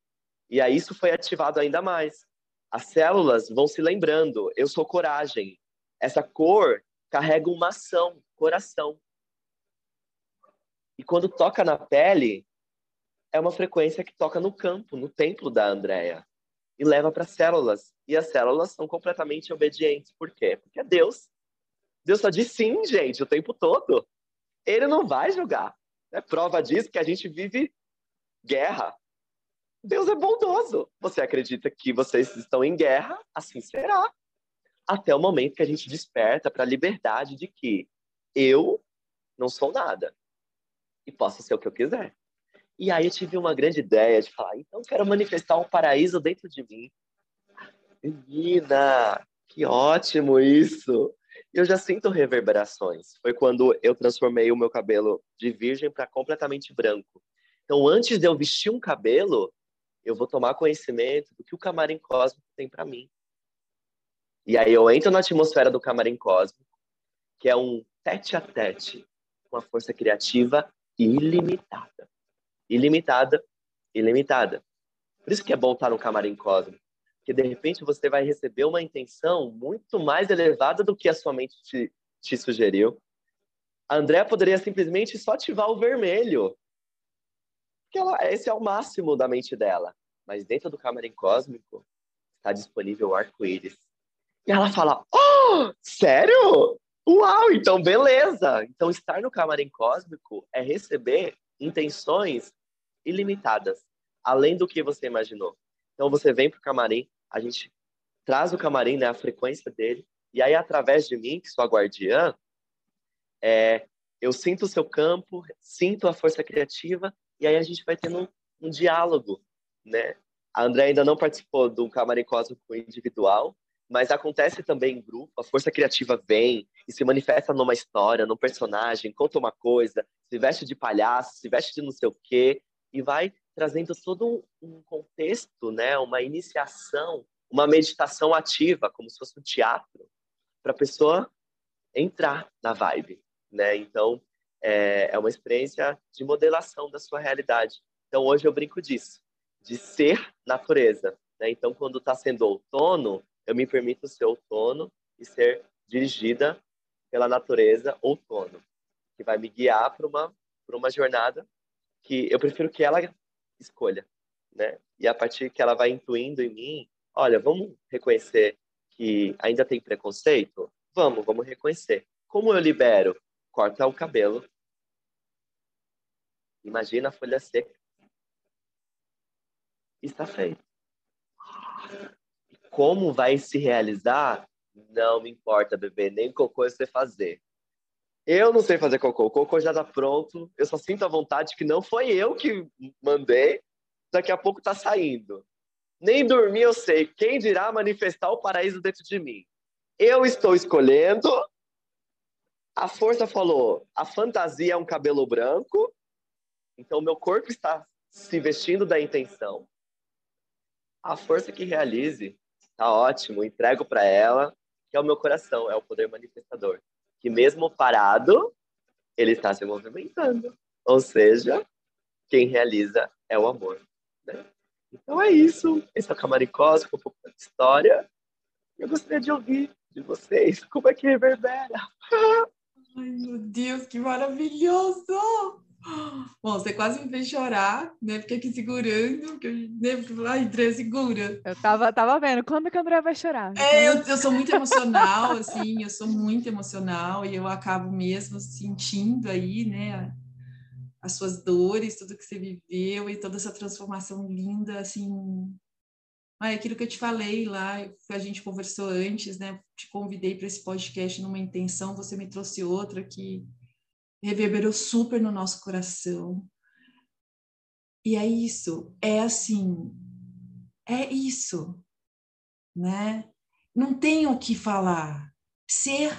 E aí isso foi ativado ainda mais. As células vão se lembrando, eu sou coragem. Essa cor carrega uma ação, coração. E quando toca na pele, é uma frequência que toca no campo, no templo da Andrea, e leva para as células. E as células são completamente obedientes. Por quê? Porque é Deus. Deus só diz sim, gente, o tempo todo. Ele não vai julgar. É prova disso que a gente vive guerra. Deus é bondoso. Você acredita que vocês estão em guerra? Assim será. Até o momento que a gente desperta para a liberdade de que eu não sou nada e posso ser o que eu quiser. E aí eu tive uma grande ideia de falar, então quero manifestar um paraíso dentro de mim. Menina, que ótimo isso! Eu já sinto reverberações. Foi quando eu transformei o meu cabelo de virgem para completamente branco. Então, antes de eu vestir um cabelo, eu vou tomar conhecimento do que o camarim cósmico tem para mim. E aí eu entro na atmosfera do camarim cósmico, que é um tete a tete com a força criativa ilimitada. Ilimitada, ilimitada. Por isso que é bom estar no camarim cósmico. Porque, de repente, você vai receber uma intenção muito mais elevada do que a sua mente te, te sugeriu. A André poderia simplesmente só ativar o vermelho. Porque ela, esse é o máximo da mente dela. Mas dentro do camarim cósmico está disponível o arco-íris. E ela fala: Oh, sério? Uau, então beleza! Então estar no camarim cósmico é receber intenções ilimitadas, além do que você imaginou. Então você vem para o camarim, a gente traz o camarim, né, a frequência dele, e aí através de mim, que sou a guardiã, é, eu sinto o seu campo, sinto a força criativa, e aí a gente vai tendo um, um diálogo, né? A André ainda não participou do camarim cósmico individual, mas acontece também em grupo, a força criativa vem e se manifesta numa história, num personagem, conta uma coisa, se veste de palhaço, se veste de não sei o quê, e vai trazendo todo um contexto, né, uma iniciação, uma meditação ativa, como se fosse um teatro, para a pessoa entrar na vibe, né? Então, é, é uma experiência de modelação da sua realidade. Então, hoje eu brinco disso, de ser natureza. Né? Então, quando está sendo outono, eu me permito ser outono e ser dirigida pela natureza outono, que vai me guiar para uma, uma jornada que eu prefiro que ela escolha. Né? E a partir que ela vai intuindo em mim, olha, vamos reconhecer que ainda tem preconceito? Vamos, vamos reconhecer. Como eu libero? Corta o cabelo. Imagina a folha seca. Está feito. Como vai se realizar? Não me importa, bebê, nem cocô você fazer. Eu não sei fazer cocô, o cocô já está pronto. Eu só sinto a vontade que não foi eu que mandei. Daqui a pouco está saindo. Nem dormir eu sei. Quem dirá manifestar o paraíso dentro de mim? Eu estou escolhendo. A força falou: a fantasia é um cabelo branco. Então, meu corpo está se vestindo da intenção. A força que realize, tá ótimo. Entrego para ela, que é o meu coração, é o poder manifestador. Que mesmo parado, ele está se movimentando. Ou seja, quem realiza é o amor. Né? Então é isso. Esse é o Camaricós, com um pouco da história. Eu gostaria de ouvir de vocês como é que reverbera. Ai, meu Deus, que maravilhoso! <gasps> Bom, você quase me fez chorar, né? Fiquei aqui segurando, porque eu, né? Ai, André, segura. Eu tava, tava vendo, quando que a André vai chorar? É, eu, eu sou muito emocional, assim, eu sou muito emocional e eu acabo mesmo sentindo aí, né? as suas dores, tudo que você viveu e toda essa transformação linda, assim. Ah, é aquilo que eu te falei lá, a gente conversou antes, né? Te convidei para esse podcast numa intenção, você me trouxe outra que reverberou super no nosso coração. E é isso, é assim, é isso, né? Não tenho o que falar. Ser,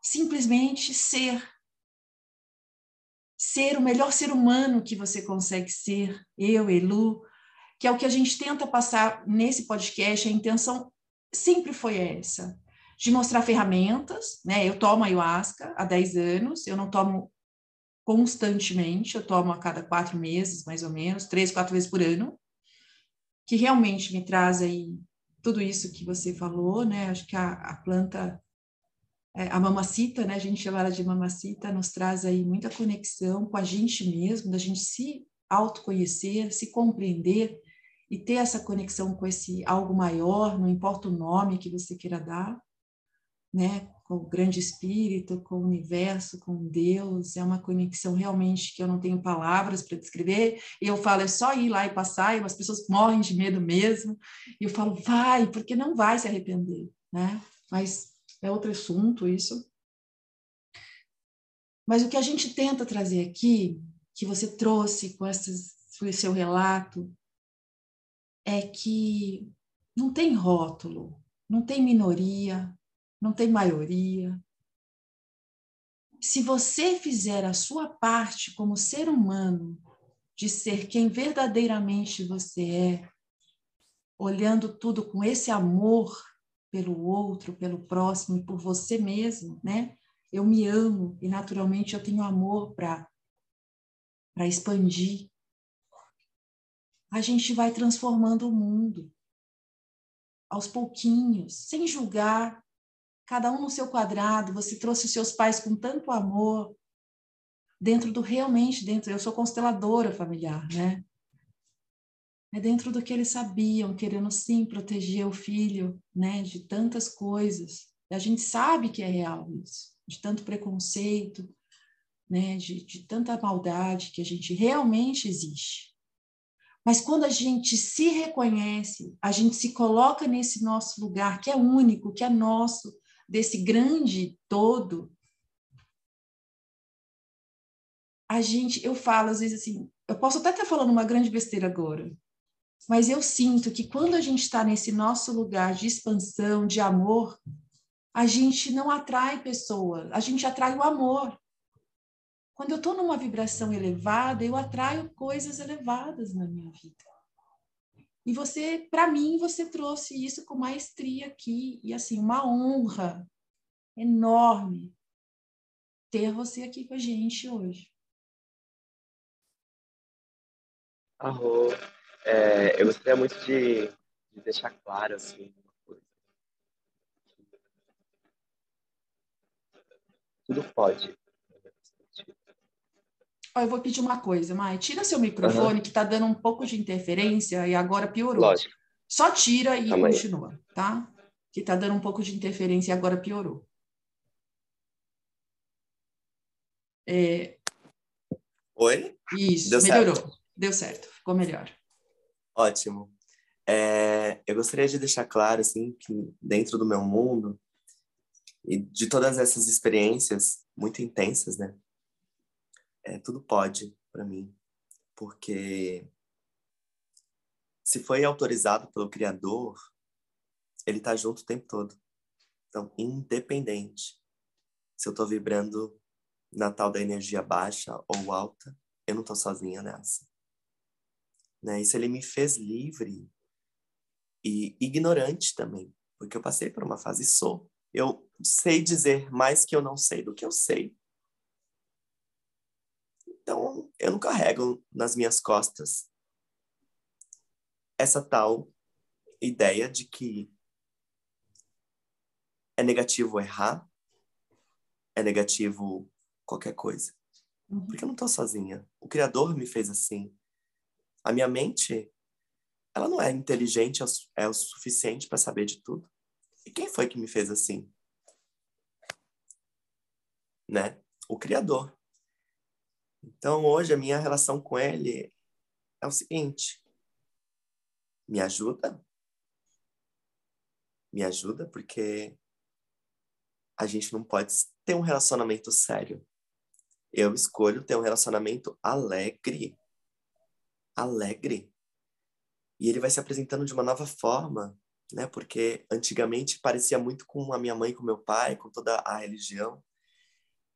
simplesmente ser ser o melhor ser humano que você consegue ser, eu, Elu, que é o que a gente tenta passar nesse podcast, a intenção sempre foi essa, de mostrar ferramentas, né? Eu tomo ayahuasca há 10 anos, eu não tomo constantemente, eu tomo a cada quatro meses, mais ou menos, três, quatro vezes por ano, que realmente me traz aí tudo isso que você falou, né? Acho que a, a planta é, a mamacita, né, a gente chama ela de mamacita, nos traz aí muita conexão com a gente mesmo, da gente se autoconhecer, se compreender e ter essa conexão com esse algo maior, não importa o nome que você queira dar, né, com o grande espírito, com o universo, com Deus, é uma conexão realmente que eu não tenho palavras para descrever, e eu falo, é só ir lá e passar, e as pessoas morrem de medo mesmo, e eu falo, vai, porque não vai se arrepender, né, mas é outro assunto isso. Mas o que a gente tenta trazer aqui, que você trouxe com esse seu relato, é que não tem rótulo, não tem minoria, não tem maioria. Se você fizer a sua parte como ser humano, de ser quem verdadeiramente você é, olhando tudo com esse amor pelo outro, pelo próximo e por você mesmo, né? Eu me amo e naturalmente eu tenho amor para para expandir. A gente vai transformando o mundo aos pouquinhos, sem julgar, cada um no seu quadrado. Você trouxe os seus pais com tanto amor, dentro do realmente dentro. Eu sou consteladora familiar, né? é dentro do que eles sabiam, querendo sim proteger o filho, né, de tantas coisas. E a gente sabe que é real isso, de tanto preconceito, né, de, de tanta maldade que a gente realmente existe. Mas quando a gente se reconhece, a gente se coloca nesse nosso lugar que é único, que é nosso, desse grande todo, a gente, eu falo às vezes assim, eu posso até estar falando uma grande besteira agora, mas eu sinto que quando a gente está nesse nosso lugar de expansão, de amor, a gente não atrai pessoas, a gente atrai o amor. Quando eu estou numa vibração elevada, eu atraio coisas elevadas na minha vida. E você, para mim, você trouxe isso com maestria aqui. E assim, uma honra enorme ter você aqui com a gente hoje. Arro, é, eu gostaria muito de, de deixar claro assim uma coisa. Tudo pode. Eu vou pedir uma coisa, Mai. Tira seu microfone, uhum. que está dando um pouco de interferência e agora piorou. Lógico. Só tira e Calma continua, aí. tá? Que está dando um pouco de interferência e agora piorou. É... Oi? Isso, Deu melhorou. Certo. Deu certo, ficou melhor. Ótimo. É, eu gostaria de deixar claro, assim, que dentro do meu mundo e de todas essas experiências muito intensas, né? É, tudo pode para mim, porque se foi autorizado pelo Criador, ele está junto o tempo todo. Então, independente se eu estou vibrando na tal da energia baixa ou alta, eu não estou sozinha nessa. Né? Isso ele me fez livre e ignorante também, porque eu passei por uma fase sou. Eu sei dizer mais que eu não sei do que eu sei. Então, eu não carrego nas minhas costas essa tal ideia de que é negativo errar, é negativo qualquer coisa. Uhum. Porque eu não estou sozinha. O Criador me fez assim. A minha mente, ela não é inteligente é o suficiente para saber de tudo. E quem foi que me fez assim? Né? O Criador. Então, hoje, a minha relação com Ele é o seguinte: me ajuda? Me ajuda porque a gente não pode ter um relacionamento sério. Eu escolho ter um relacionamento alegre. Alegre. E ele vai se apresentando de uma nova forma, né? Porque antigamente parecia muito com a minha mãe, com meu pai, com toda a religião.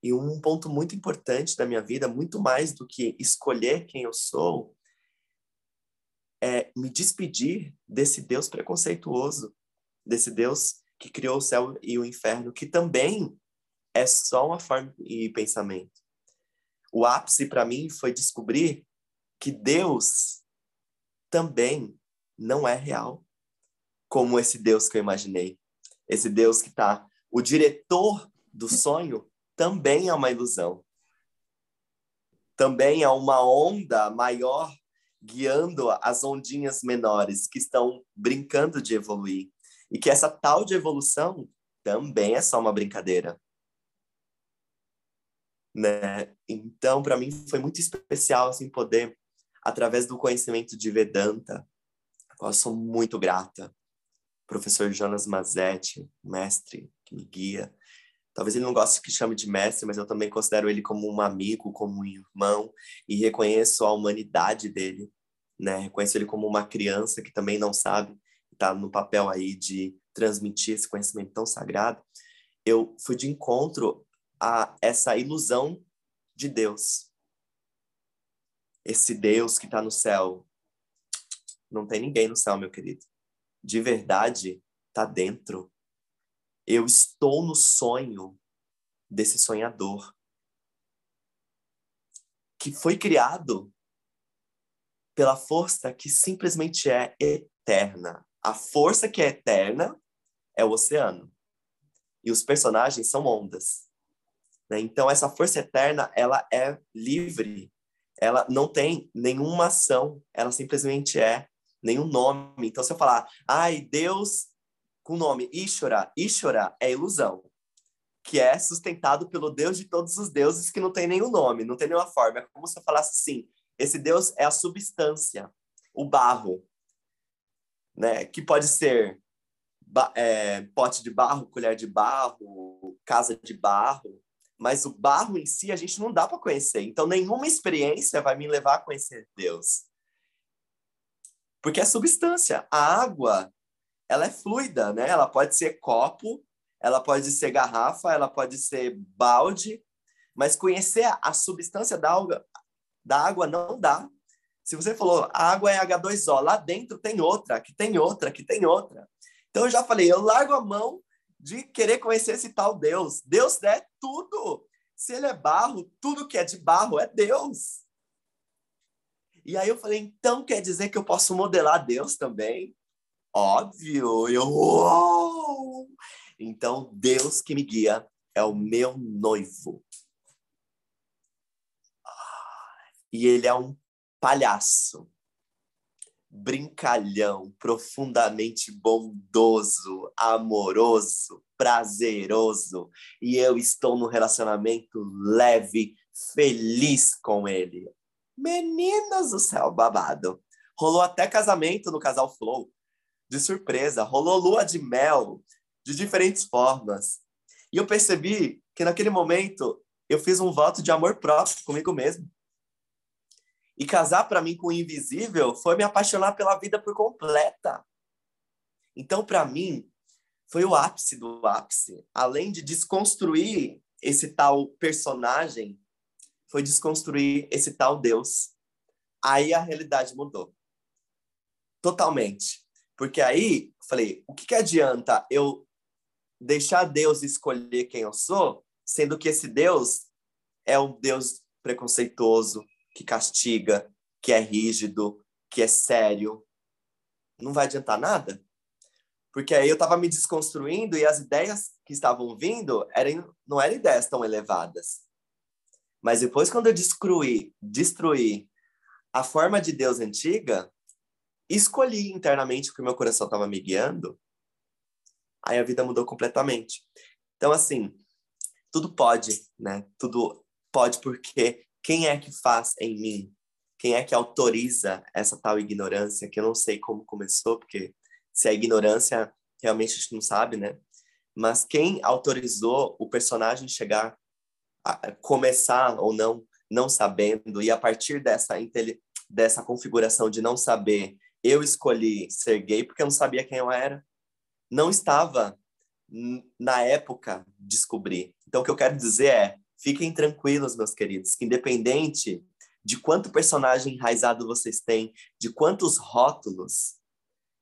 E um ponto muito importante da minha vida, muito mais do que escolher quem eu sou, é me despedir desse Deus preconceituoso, desse Deus que criou o céu e o inferno, que também é só uma forma e pensamento. O ápice para mim foi descobrir que Deus também não é real, como esse Deus que eu imaginei. Esse Deus que está, o diretor do sonho também é uma ilusão. Também é uma onda maior guiando as ondinhas menores que estão brincando de evoluir. E que essa tal de evolução também é só uma brincadeira. Né? Então, para mim foi muito especial assim poder através do conhecimento de Vedanta, eu sou muito grata. Professor Jonas Mazetti, mestre que me guia. Talvez ele não goste que chame de mestre, mas eu também considero ele como um amigo, como um irmão e reconheço a humanidade dele, né? Reconheço ele como uma criança que também não sabe está no papel aí de transmitir esse conhecimento tão sagrado, eu fui de encontro a essa ilusão de Deus. Esse Deus que está no céu. Não tem ninguém no céu, meu querido. De verdade, está dentro. Eu estou no sonho desse sonhador que foi criado pela força que simplesmente é eterna. A força que é eterna é o oceano. E os personagens são ondas. Né? Então, essa força eterna, ela é livre. Ela não tem nenhuma ação. Ela simplesmente é nenhum nome. Então, se eu falar, ai, Deus com o nome Ishora, Ishora é ilusão. Que é sustentado pelo Deus de todos os deuses que não tem nenhum nome, não tem nenhuma forma. É como se eu falasse assim, esse Deus é a substância, o barro né? Que pode ser é, pote de barro, colher de barro, casa de barro, mas o barro em si a gente não dá para conhecer. Então, nenhuma experiência vai me levar a conhecer Deus. Porque é substância. A água, ela é fluida, né? Ela pode ser copo, ela pode ser garrafa, ela pode ser balde, mas conhecer a substância da água, da água não dá. Se você falou, a água é H2O, lá dentro tem outra, que tem outra, que tem outra. Então eu já falei, eu largo a mão de querer conhecer esse tal Deus. Deus é tudo. Se ele é barro, tudo que é de barro é Deus. E aí eu falei, então quer dizer que eu posso modelar Deus também? Óbvio, eu. Uou! Então, Deus que me guia é o meu noivo. E ele é um palhaço, brincalhão, profundamente bondoso, amoroso, prazeroso. E eu estou num relacionamento leve, feliz com ele. Meninas do céu, babado. Rolou até casamento no casal Flow de surpresa, rolou lua de mel de diferentes formas. E eu percebi que naquele momento eu fiz um voto de amor próprio comigo mesmo. E casar para mim com o invisível foi me apaixonar pela vida por completa. Então, para mim, foi o ápice do ápice. Além de desconstruir esse tal personagem, foi desconstruir esse tal Deus. Aí a realidade mudou. Totalmente. Porque aí, falei, o que, que adianta eu deixar Deus escolher quem eu sou, sendo que esse Deus é um Deus preconceituoso, que castiga, que é rígido, que é sério? Não vai adiantar nada. Porque aí eu estava me desconstruindo e as ideias que estavam vindo eram, não eram ideias tão elevadas. Mas depois, quando eu destruí, destruí a forma de Deus antiga, escolhi internamente o que meu coração estava me guiando, aí a vida mudou completamente. Então, assim, tudo pode, né? Tudo pode porque quem é que faz em mim? Quem é que autoriza essa tal ignorância? Que eu não sei como começou, porque se é ignorância, realmente a gente não sabe, né? Mas quem autorizou o personagem chegar a começar ou não, não sabendo, e a partir dessa, dessa configuração de não saber eu escolhi ser gay porque eu não sabia quem eu era. Não estava na época descobrir. Então o que eu quero dizer é, fiquem tranquilos, meus queridos, que independente de quanto personagem enraizado vocês têm, de quantos rótulos,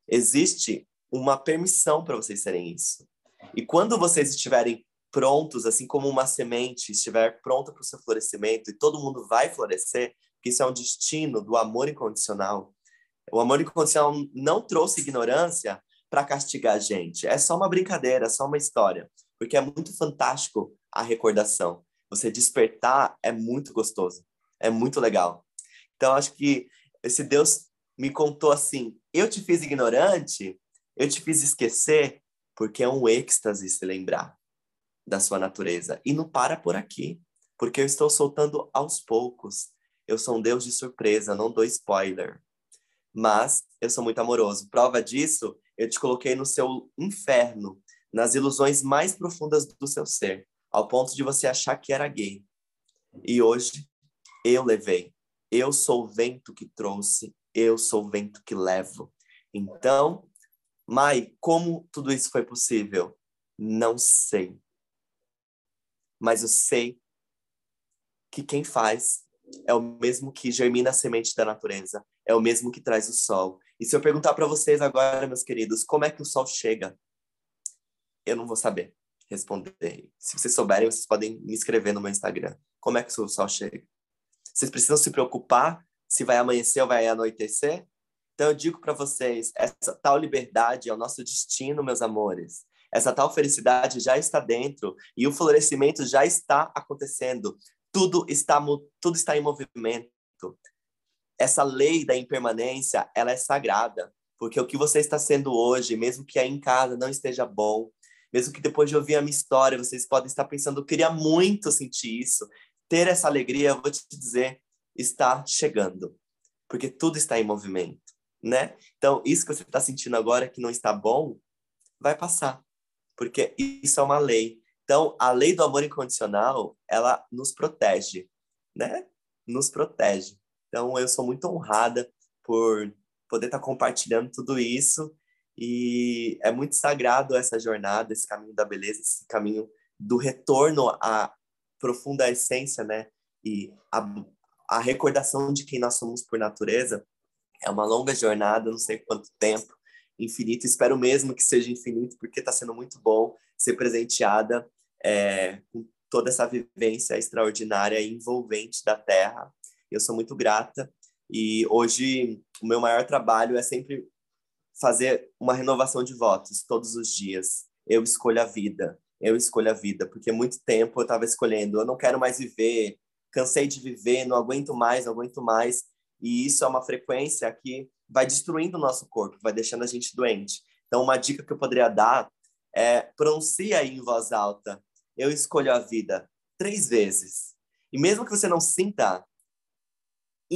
existe uma permissão para vocês serem isso. E quando vocês estiverem prontos, assim como uma semente estiver pronta para o seu florescimento e todo mundo vai florescer, que isso é um destino do amor incondicional, o amor incondicional não trouxe ignorância para castigar a gente. É só uma brincadeira, é só uma história. Porque é muito fantástico a recordação. Você despertar é muito gostoso. É muito legal. Então, acho que esse Deus me contou assim: eu te fiz ignorante, eu te fiz esquecer, porque é um êxtase se lembrar da sua natureza. E não para por aqui, porque eu estou soltando aos poucos. Eu sou um Deus de surpresa, não dou spoiler mas eu sou muito amoroso. Prova disso, eu te coloquei no seu inferno, nas ilusões mais profundas do seu ser, ao ponto de você achar que era gay. E hoje eu levei. Eu sou o vento que trouxe, eu sou o vento que levo. Então, Mai, como tudo isso foi possível? Não sei. Mas eu sei que quem faz é o mesmo que germina a semente da natureza, é o mesmo que traz o sol. E se eu perguntar para vocês agora, meus queridos, como é que o sol chega? Eu não vou saber responder. Se vocês souberem, vocês podem me escrever no meu Instagram. Como é que o sol chega? Vocês precisam se preocupar se vai amanhecer ou vai anoitecer? Então eu digo para vocês, essa tal liberdade é o nosso destino, meus amores. Essa tal felicidade já está dentro e o florescimento já está acontecendo. Tudo está tudo está em movimento essa lei da impermanência, ela é sagrada, porque o que você está sendo hoje, mesmo que aí em casa não esteja bom, mesmo que depois de ouvir a minha história, vocês podem estar pensando, eu queria muito sentir isso, ter essa alegria, eu vou te dizer, está chegando, porque tudo está em movimento, né? Então, isso que você está sentindo agora que não está bom, vai passar, porque isso é uma lei. Então, a lei do amor incondicional, ela nos protege, né? Nos protege. Então, eu sou muito honrada por poder estar compartilhando tudo isso e é muito sagrado essa jornada, esse caminho da beleza, esse caminho do retorno à profunda essência, né? E a, a recordação de quem nós somos por natureza é uma longa jornada, não sei quanto tempo, infinito. Espero mesmo que seja infinito, porque está sendo muito bom ser presenteada é, com toda essa vivência extraordinária e envolvente da Terra. Eu sou muito grata e hoje o meu maior trabalho é sempre fazer uma renovação de votos todos os dias. Eu escolho a vida, eu escolho a vida, porque muito tempo eu estava escolhendo, eu não quero mais viver, cansei de viver, não aguento mais, não aguento mais. E isso é uma frequência que vai destruindo o nosso corpo, vai deixando a gente doente. Então, uma dica que eu poderia dar é pronuncia aí em voz alta: Eu escolho a vida três vezes. E mesmo que você não sinta,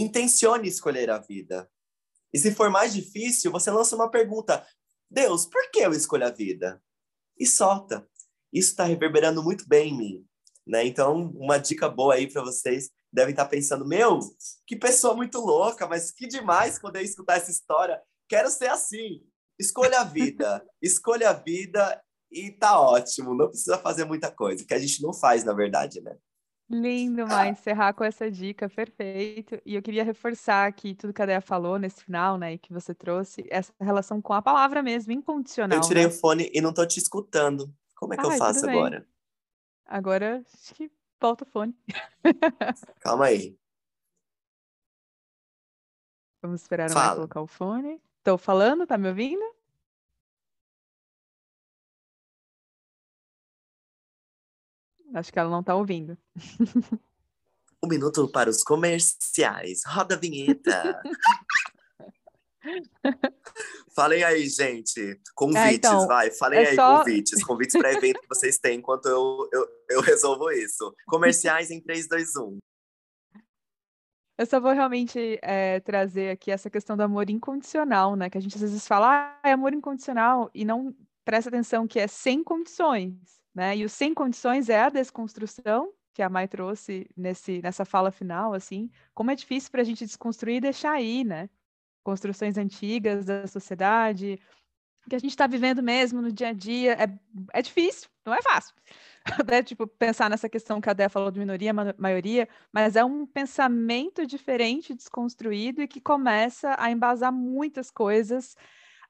intencione escolher a vida. E se for mais difícil, você lança uma pergunta: Deus, por que eu escolho a vida? E solta. Isso está reverberando muito bem em mim. Né? Então, uma dica boa aí para vocês devem estar tá pensando: meu, que pessoa muito louca, mas que demais poder escutar essa história. Quero ser assim. Escolha a vida, <laughs> escolha a vida e tá ótimo. Não precisa fazer muita coisa, que a gente não faz, na verdade, né? Lindo, Mai, encerrar com essa dica, perfeito. E eu queria reforçar que tudo que a Dea falou nesse final, né, e que você trouxe, essa relação com a palavra mesmo, incondicional. Eu tirei né? o fone e não tô te escutando. Como é que Ai, eu faço agora? Agora, acho que volta o fone. <laughs> Calma aí. Vamos esperar a colocar o fone. Estou falando, tá me ouvindo? Acho que ela não está ouvindo. <laughs> Um minuto para os comerciais. Roda a vinheta. <laughs> Falem aí, gente. Convites, é, então, vai. Falem é aí, só... convites. Convites para evento que vocês têm enquanto eu, eu, eu resolvo isso. Comerciais em 3, 2, 1. Eu só vou realmente é, trazer aqui essa questão do amor incondicional, né? Que a gente às vezes fala, ah, é amor incondicional, e não presta atenção que é sem condições, né? E o sem condições é a desconstrução, que a Mai trouxe nesse, nessa fala final, assim, como é difícil para a gente desconstruir e deixar aí, né? Construções antigas da sociedade, que a gente está vivendo mesmo no dia a dia, é, é difícil, não é fácil. <laughs> né, tipo, pensar nessa questão que a Dé falou de minoria, maioria, mas é um pensamento diferente, desconstruído e que começa a embasar muitas coisas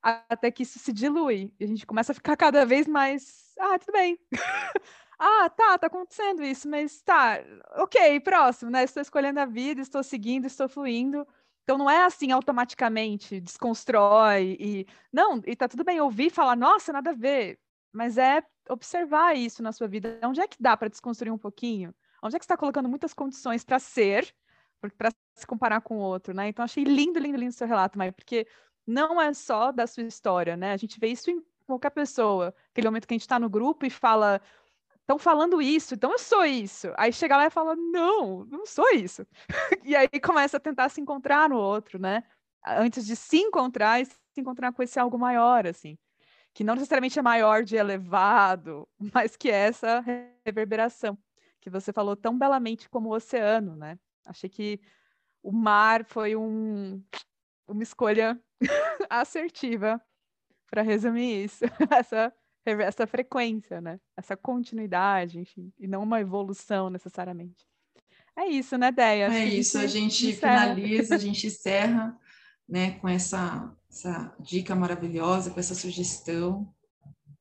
até que isso se dilui. E a gente começa a ficar cada vez mais, ah, tudo bem. <laughs> ah, tá, tá acontecendo isso, mas tá, ok, próximo, né? Estou escolhendo a vida, estou seguindo, estou fluindo. Então não é assim automaticamente, desconstrói e não, e tá tudo bem ouvir falar, nossa, nada a ver, mas é observar isso na sua vida. Onde é que dá para desconstruir um pouquinho? Onde é que você está colocando muitas condições para ser, para se comparar com o outro, né? Então, achei lindo, lindo, lindo o seu relato, Maia, porque não é só da sua história, né? A gente vê isso em qualquer pessoa. Aquele momento que a gente está no grupo e fala, estão falando isso, então eu sou isso. Aí chega lá e fala, não, não sou isso. <laughs> e aí começa a tentar se encontrar no outro, né? Antes de se encontrar e se encontrar com esse algo maior, assim que não necessariamente é maior de elevado, <laughs> mas que é essa reverberação que você falou tão belamente como o oceano, né? Achei que o mar foi um, uma escolha <laughs> assertiva para resumir isso, <laughs> essa, essa frequência, né? Essa continuidade, enfim, e não uma evolução necessariamente. É isso, né, Deia? É isso, a gente encerra. finaliza, a gente encerra né, com essa, essa dica maravilhosa, com essa sugestão,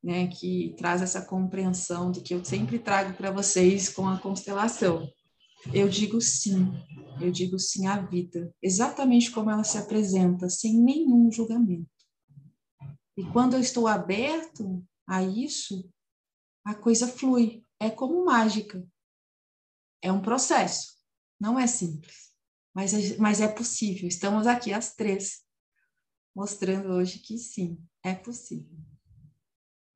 né, que traz essa compreensão do que eu sempre trago para vocês com a constelação. Eu digo sim, eu digo sim à vida, exatamente como ela se apresenta, sem nenhum julgamento. E quando eu estou aberto a isso, a coisa flui, é como mágica. É um processo, não é simples mas, mas é possível. Estamos aqui às três, mostrando hoje que sim, é possível.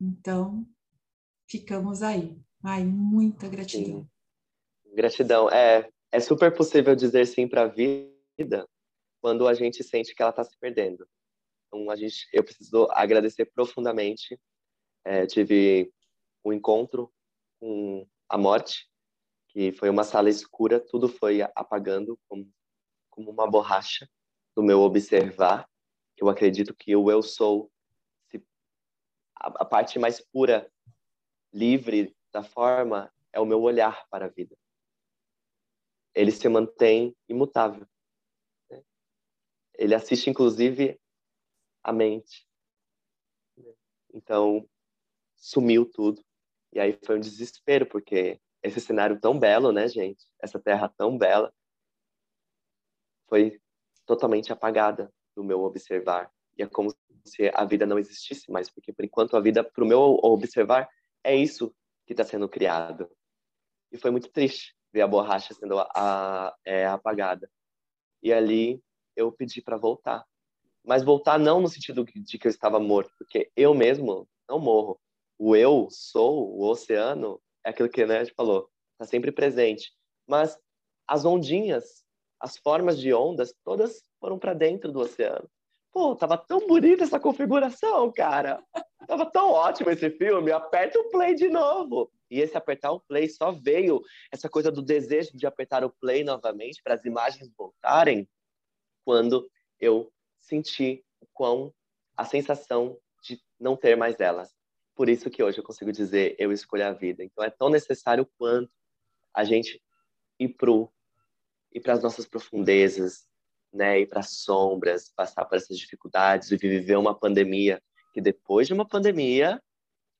Então, ficamos aí. Ai, muita gratidão. Sim. Gratidão. É, é super possível dizer sim para a vida quando a gente sente que ela está se perdendo. Então, a gente, eu preciso agradecer profundamente. É, tive um encontro com a morte, que foi uma sala escura, tudo foi apagando, como como uma borracha do meu observar, eu acredito que o eu sou a, a parte mais pura, livre da forma é o meu olhar para a vida. Ele se mantém imutável. Né? Ele assiste, inclusive, a mente. Então, sumiu tudo. E aí foi um desespero, porque esse cenário tão belo, né, gente? Essa terra tão bela foi totalmente apagada do meu observar. E é como se a vida não existisse mais, porque por enquanto a vida, para o meu observar, é isso que está sendo criado. E foi muito triste ver a borracha sendo a, a, é, apagada. E ali eu pedi para voltar. Mas voltar não no sentido de que eu estava morto, porque eu mesmo não morro. O eu sou, o oceano, é aquilo que né, a gente falou, está sempre presente. Mas as ondinhas, as formas de ondas, todas foram para dentro do oceano. Pô, tava tão bonita essa configuração, cara. Tava tão ótimo esse filme. Aperta o play de novo. E esse apertar o play só veio essa coisa do desejo de apertar o play novamente para as imagens voltarem quando eu senti o quão a sensação de não ter mais elas. Por isso que hoje eu consigo dizer eu escolho a vida. Então é tão necessário quanto a gente ir pro ir para as nossas profundezas, né, ir para as sombras, passar por essas dificuldades e viver uma pandemia que depois de uma pandemia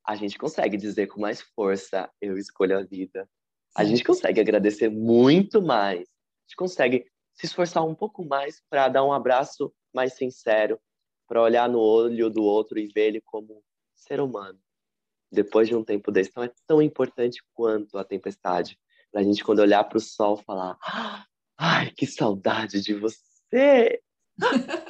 a gente consegue dizer com mais força eu escolho a vida. A gente consegue agradecer muito mais. A gente consegue se esforçar um pouco mais para dar um abraço mais sincero, para olhar no olho do outro e ver ele como ser humano. Depois de um tempo desse, então é tão importante quanto a tempestade. Para a gente, quando olhar para o sol, falar: Ai, que saudade de você!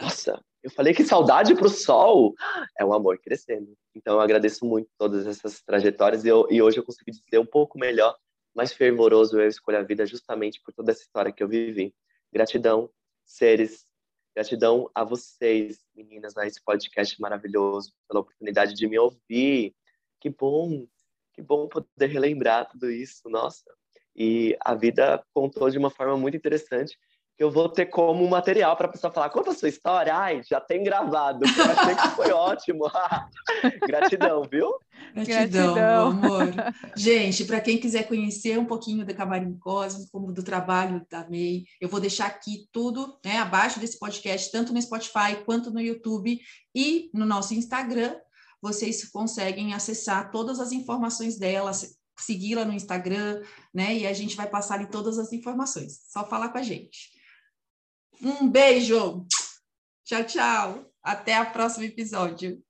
Nossa, eu falei que saudade para o sol é um amor crescendo. Então eu agradeço muito todas essas trajetórias e, eu, e hoje eu consegui dizer um pouco melhor, mais fervoroso eu escolho a vida justamente por toda essa história que eu vivi. Gratidão, seres Gratidão a vocês, meninas, a esse podcast maravilhoso, pela oportunidade de me ouvir. Que bom, que bom poder relembrar tudo isso, nossa. E a vida contou de uma forma muito interessante eu vou ter como material para a pessoa falar: conta a sua história. Ai, já tem gravado. Eu achei que foi ótimo. <laughs> Gratidão, viu? Gratidão, Gratidão. amor. <laughs> Gente, para quem quiser conhecer um pouquinho da Camarim Cosmos, como do trabalho da MEI, eu vou deixar aqui tudo né, abaixo desse podcast, tanto no Spotify quanto no YouTube e no nosso Instagram. Vocês conseguem acessar todas as informações dela, segui-la no Instagram, né? E a gente vai passar ali todas as informações. Só falar com a gente. Um beijo. Tchau, tchau. Até o próximo episódio.